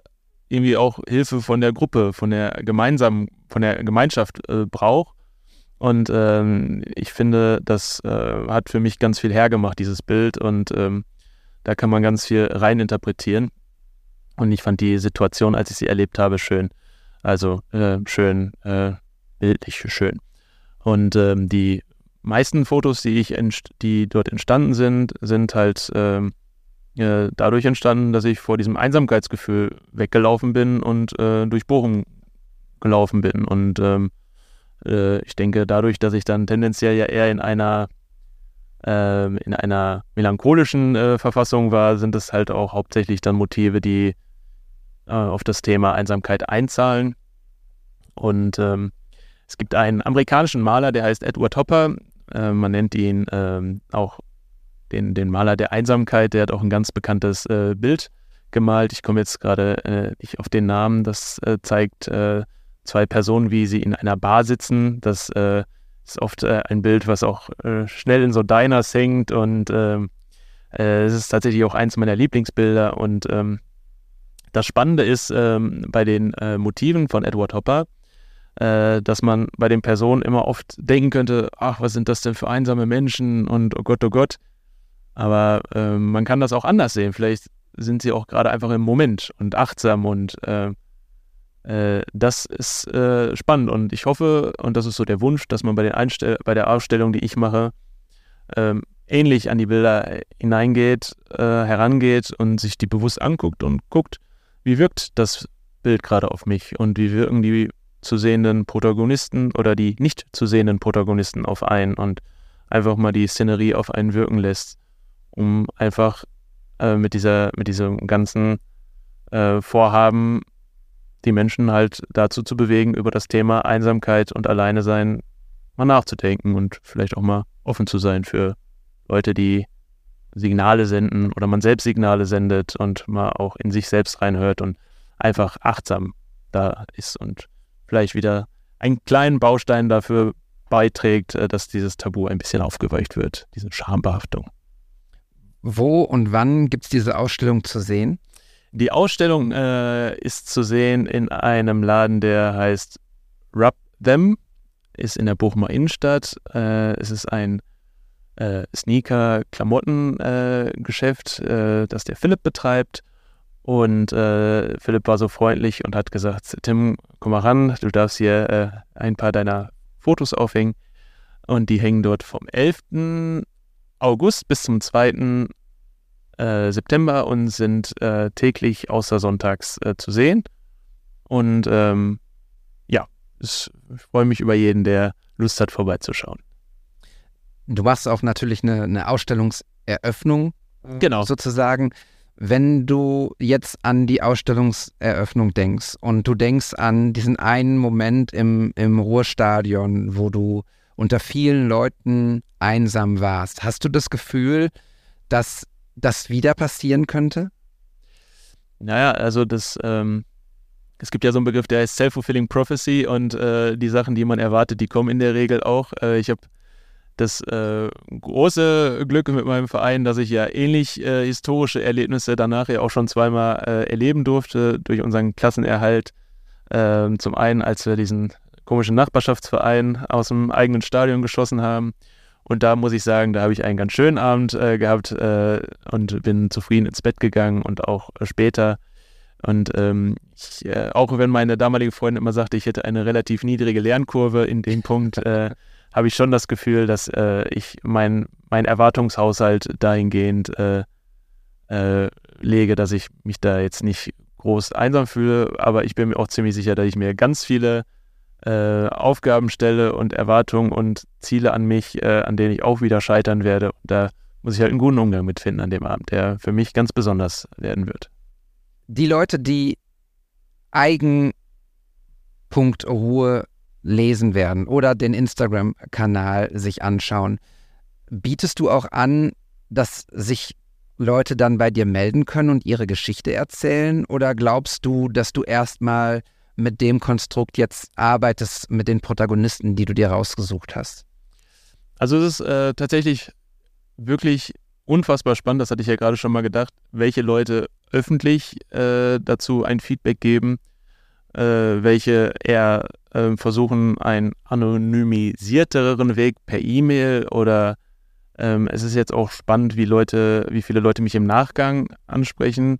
irgendwie auch Hilfe von der Gruppe, von der gemeinsamen, von der Gemeinschaft äh, braucht. Und ähm, ich finde, das äh, hat für mich ganz viel hergemacht, dieses Bild. Und ähm, da kann man ganz viel reininterpretieren. Und ich fand die Situation, als ich sie erlebt habe, schön. Also äh, schön, äh, bildlich schön. Und ähm, die meisten Fotos, die ich die dort entstanden sind, sind halt ähm, äh, dadurch entstanden, dass ich vor diesem Einsamkeitsgefühl weggelaufen bin und äh, durch Bochum gelaufen bin. Und ähm, äh, ich denke, dadurch, dass ich dann tendenziell ja eher in einer ähm, in einer melancholischen äh, Verfassung war, sind es halt auch hauptsächlich dann Motive, die äh, auf das Thema Einsamkeit einzahlen. Und ähm, es gibt einen amerikanischen Maler, der heißt Edward Hopper. Äh, man nennt ihn ähm, auch den, den Maler der Einsamkeit, der hat auch ein ganz bekanntes äh, Bild gemalt. Ich komme jetzt gerade äh, nicht auf den Namen. Das äh, zeigt äh, zwei Personen, wie sie in einer Bar sitzen. Das äh, ist oft äh, ein Bild, was auch schnell in so Diners hängt und ähm, es ist tatsächlich auch eins meiner Lieblingsbilder. Und ähm, das Spannende ist ähm, bei den Motiven von Edward Hopper, dass man bei den Personen immer oft denken könnte, ach, was sind das denn für einsame Menschen und oh Gott, oh Gott. Aber äh, man kann das auch anders sehen. Vielleicht sind sie auch gerade einfach im Moment und achtsam und äh, äh, das ist äh, spannend und ich hoffe, und das ist so der Wunsch, dass man bei, den Einstell bei der Ausstellung, die ich mache, ähm, ähnlich an die Bilder hineingeht, äh, herangeht und sich die bewusst anguckt und guckt, wie wirkt das Bild gerade auf mich und wie wirken die zu sehenden Protagonisten oder die nicht zu sehenden Protagonisten auf einen und einfach mal die Szenerie auf einen wirken lässt, um einfach äh, mit dieser, mit diesem ganzen äh, Vorhaben die Menschen halt dazu zu bewegen, über das Thema Einsamkeit und Alleine sein mal nachzudenken und vielleicht auch mal offen zu sein für Leute, die Signale senden oder man selbst Signale sendet und mal auch in sich selbst reinhört und einfach achtsam da ist und vielleicht wieder einen kleinen Baustein dafür beiträgt, äh, dass dieses Tabu ein bisschen aufgeweicht wird, diese Schambehaftung. Wo und wann gibt es diese Ausstellung zu sehen? Die Ausstellung äh, ist zu sehen in einem Laden, der heißt Rub Them, ist in der Bochumer Innenstadt. Äh, es ist ein äh, Sneaker-Klamotten-Geschäft, äh, das der Philipp betreibt. Und äh, Philipp war so freundlich und hat gesagt, Tim, komm mal ran, du darfst hier äh, ein paar deiner Fotos aufhängen. Und die hängen dort vom 11. August bis zum 2. Äh, September und sind äh, täglich außer sonntags äh, zu sehen. Und ähm, ja, ich freue mich über jeden, der Lust hat, vorbeizuschauen. Du machst auch natürlich eine, eine Ausstellungseröffnung Genau. sozusagen. Wenn du jetzt an die Ausstellungseröffnung denkst und du denkst an diesen einen Moment im, im Ruhrstadion, wo du unter vielen Leuten einsam warst, hast du das Gefühl, dass das wieder passieren könnte? Naja, also das, ähm, es gibt ja so einen Begriff, der heißt Self-Fulfilling Prophecy und äh, die Sachen, die man erwartet, die kommen in der Regel auch. Äh, ich habe das äh, große Glück mit meinem Verein, dass ich ja ähnlich äh, historische Erlebnisse danach ja auch schon zweimal äh, erleben durfte durch unseren Klassenerhalt. Ähm, zum einen, als wir diesen komischen Nachbarschaftsverein aus dem eigenen Stadion geschossen haben. Und da muss ich sagen, da habe ich einen ganz schönen Abend äh, gehabt äh, und bin zufrieden ins Bett gegangen und auch äh, später. Und ähm, ich, äh, auch wenn meine damalige Freundin immer sagte, ich hätte eine relativ niedrige Lernkurve in dem Punkt, äh, habe ich schon das Gefühl, dass äh, ich mein, mein Erwartungshaushalt dahingehend lege, dass ich mich da jetzt nicht groß einsam fühle. Aber ich bin mir auch ziemlich sicher, dass ich mir ganz viele äh, Aufgaben stelle und Erwartungen und Ziele an mich, äh, an denen ich auch wieder scheitern werde. Und da muss ich halt einen guten Umgang mitfinden an dem Abend, der für mich ganz besonders werden wird. Die Leute, die Eigen.ruhe lesen werden oder den Instagram-Kanal sich anschauen, bietest du auch an, dass sich Leute dann bei dir melden können und ihre Geschichte erzählen? Oder glaubst du, dass du erstmal mit dem Konstrukt jetzt arbeitest, mit den Protagonisten, die du dir rausgesucht hast? Also es ist äh, tatsächlich wirklich unfassbar spannend, das hatte ich ja gerade schon mal gedacht, welche Leute öffentlich äh, dazu ein Feedback geben, äh, welche eher ähm, versuchen, einen anonymisierteren Weg per E-Mail oder ähm, es ist jetzt auch spannend, wie Leute, wie viele Leute mich im Nachgang ansprechen.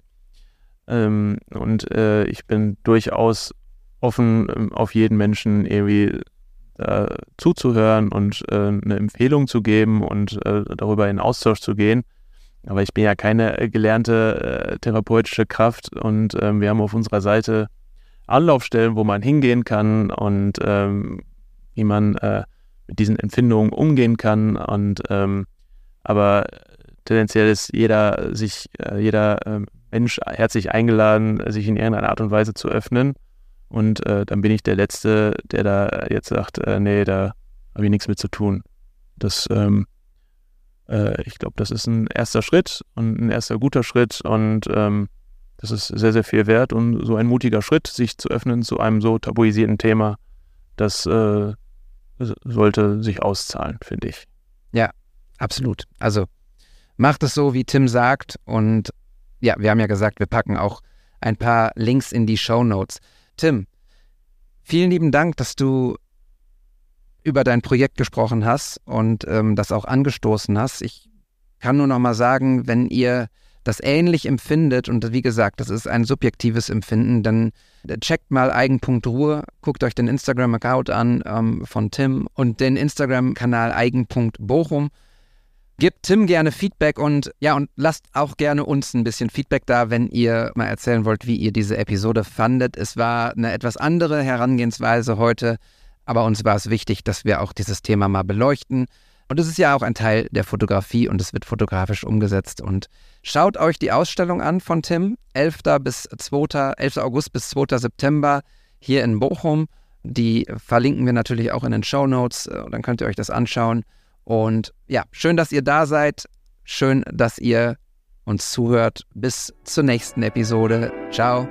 Ähm, und äh, ich bin durchaus offen, ähm, auf jeden Menschen irgendwie äh, zuzuhören und äh, eine Empfehlung zu geben und äh, darüber in Austausch zu gehen. Aber ich bin ja keine äh, gelernte äh, therapeutische Kraft und ähm, wir haben auf unserer Seite Anlaufstellen, wo man hingehen kann und ähm, wie man äh, mit diesen Empfindungen umgehen kann. Und aber tendenziell ist jeder sich, jeder Mensch herzlich eingeladen, sich in irgendeiner Art und Weise zu öffnen. Und äh, dann bin ich der Letzte, der da jetzt sagt, äh, nee, da habe ich nichts mit zu tun. Das, ähm, äh, ich glaube, das ist ein erster Schritt und ein erster guter Schritt und ähm, das ist sehr, sehr viel wert und so ein mutiger Schritt, sich zu öffnen zu einem so tabuisierten Thema, das äh, sollte sich auszahlen, finde ich. Ja, absolut. Also macht es so, wie Tim sagt und ja, wir haben ja gesagt, wir packen auch ein paar Links in die Show Notes. Tim, vielen lieben Dank, dass du über dein Projekt gesprochen hast und ähm, das auch angestoßen hast. Ich kann nur noch mal sagen, wenn ihr das ähnlich empfindet, und wie gesagt, das ist ein subjektives Empfinden, dann checkt mal Eigen.ruhe, guckt euch den Instagram-Account an ähm, von Tim und den Instagram-Kanal Eigen.bochum. Gebt Tim gerne Feedback und ja, und lasst auch gerne uns ein bisschen Feedback da, wenn ihr mal erzählen wollt, wie ihr diese Episode fandet. Es war eine etwas andere Herangehensweise heute, aber uns war es wichtig, dass wir auch dieses Thema mal beleuchten. Und es ist ja auch ein Teil der Fotografie und es wird fotografisch umgesetzt. Und schaut euch die Ausstellung an von Tim, 11. bis 2. 11. August bis 2. September hier in Bochum. Die verlinken wir natürlich auch in den Show Notes. Dann könnt ihr euch das anschauen. Und ja, schön, dass ihr da seid. Schön, dass ihr uns zuhört. Bis zur nächsten Episode. Ciao.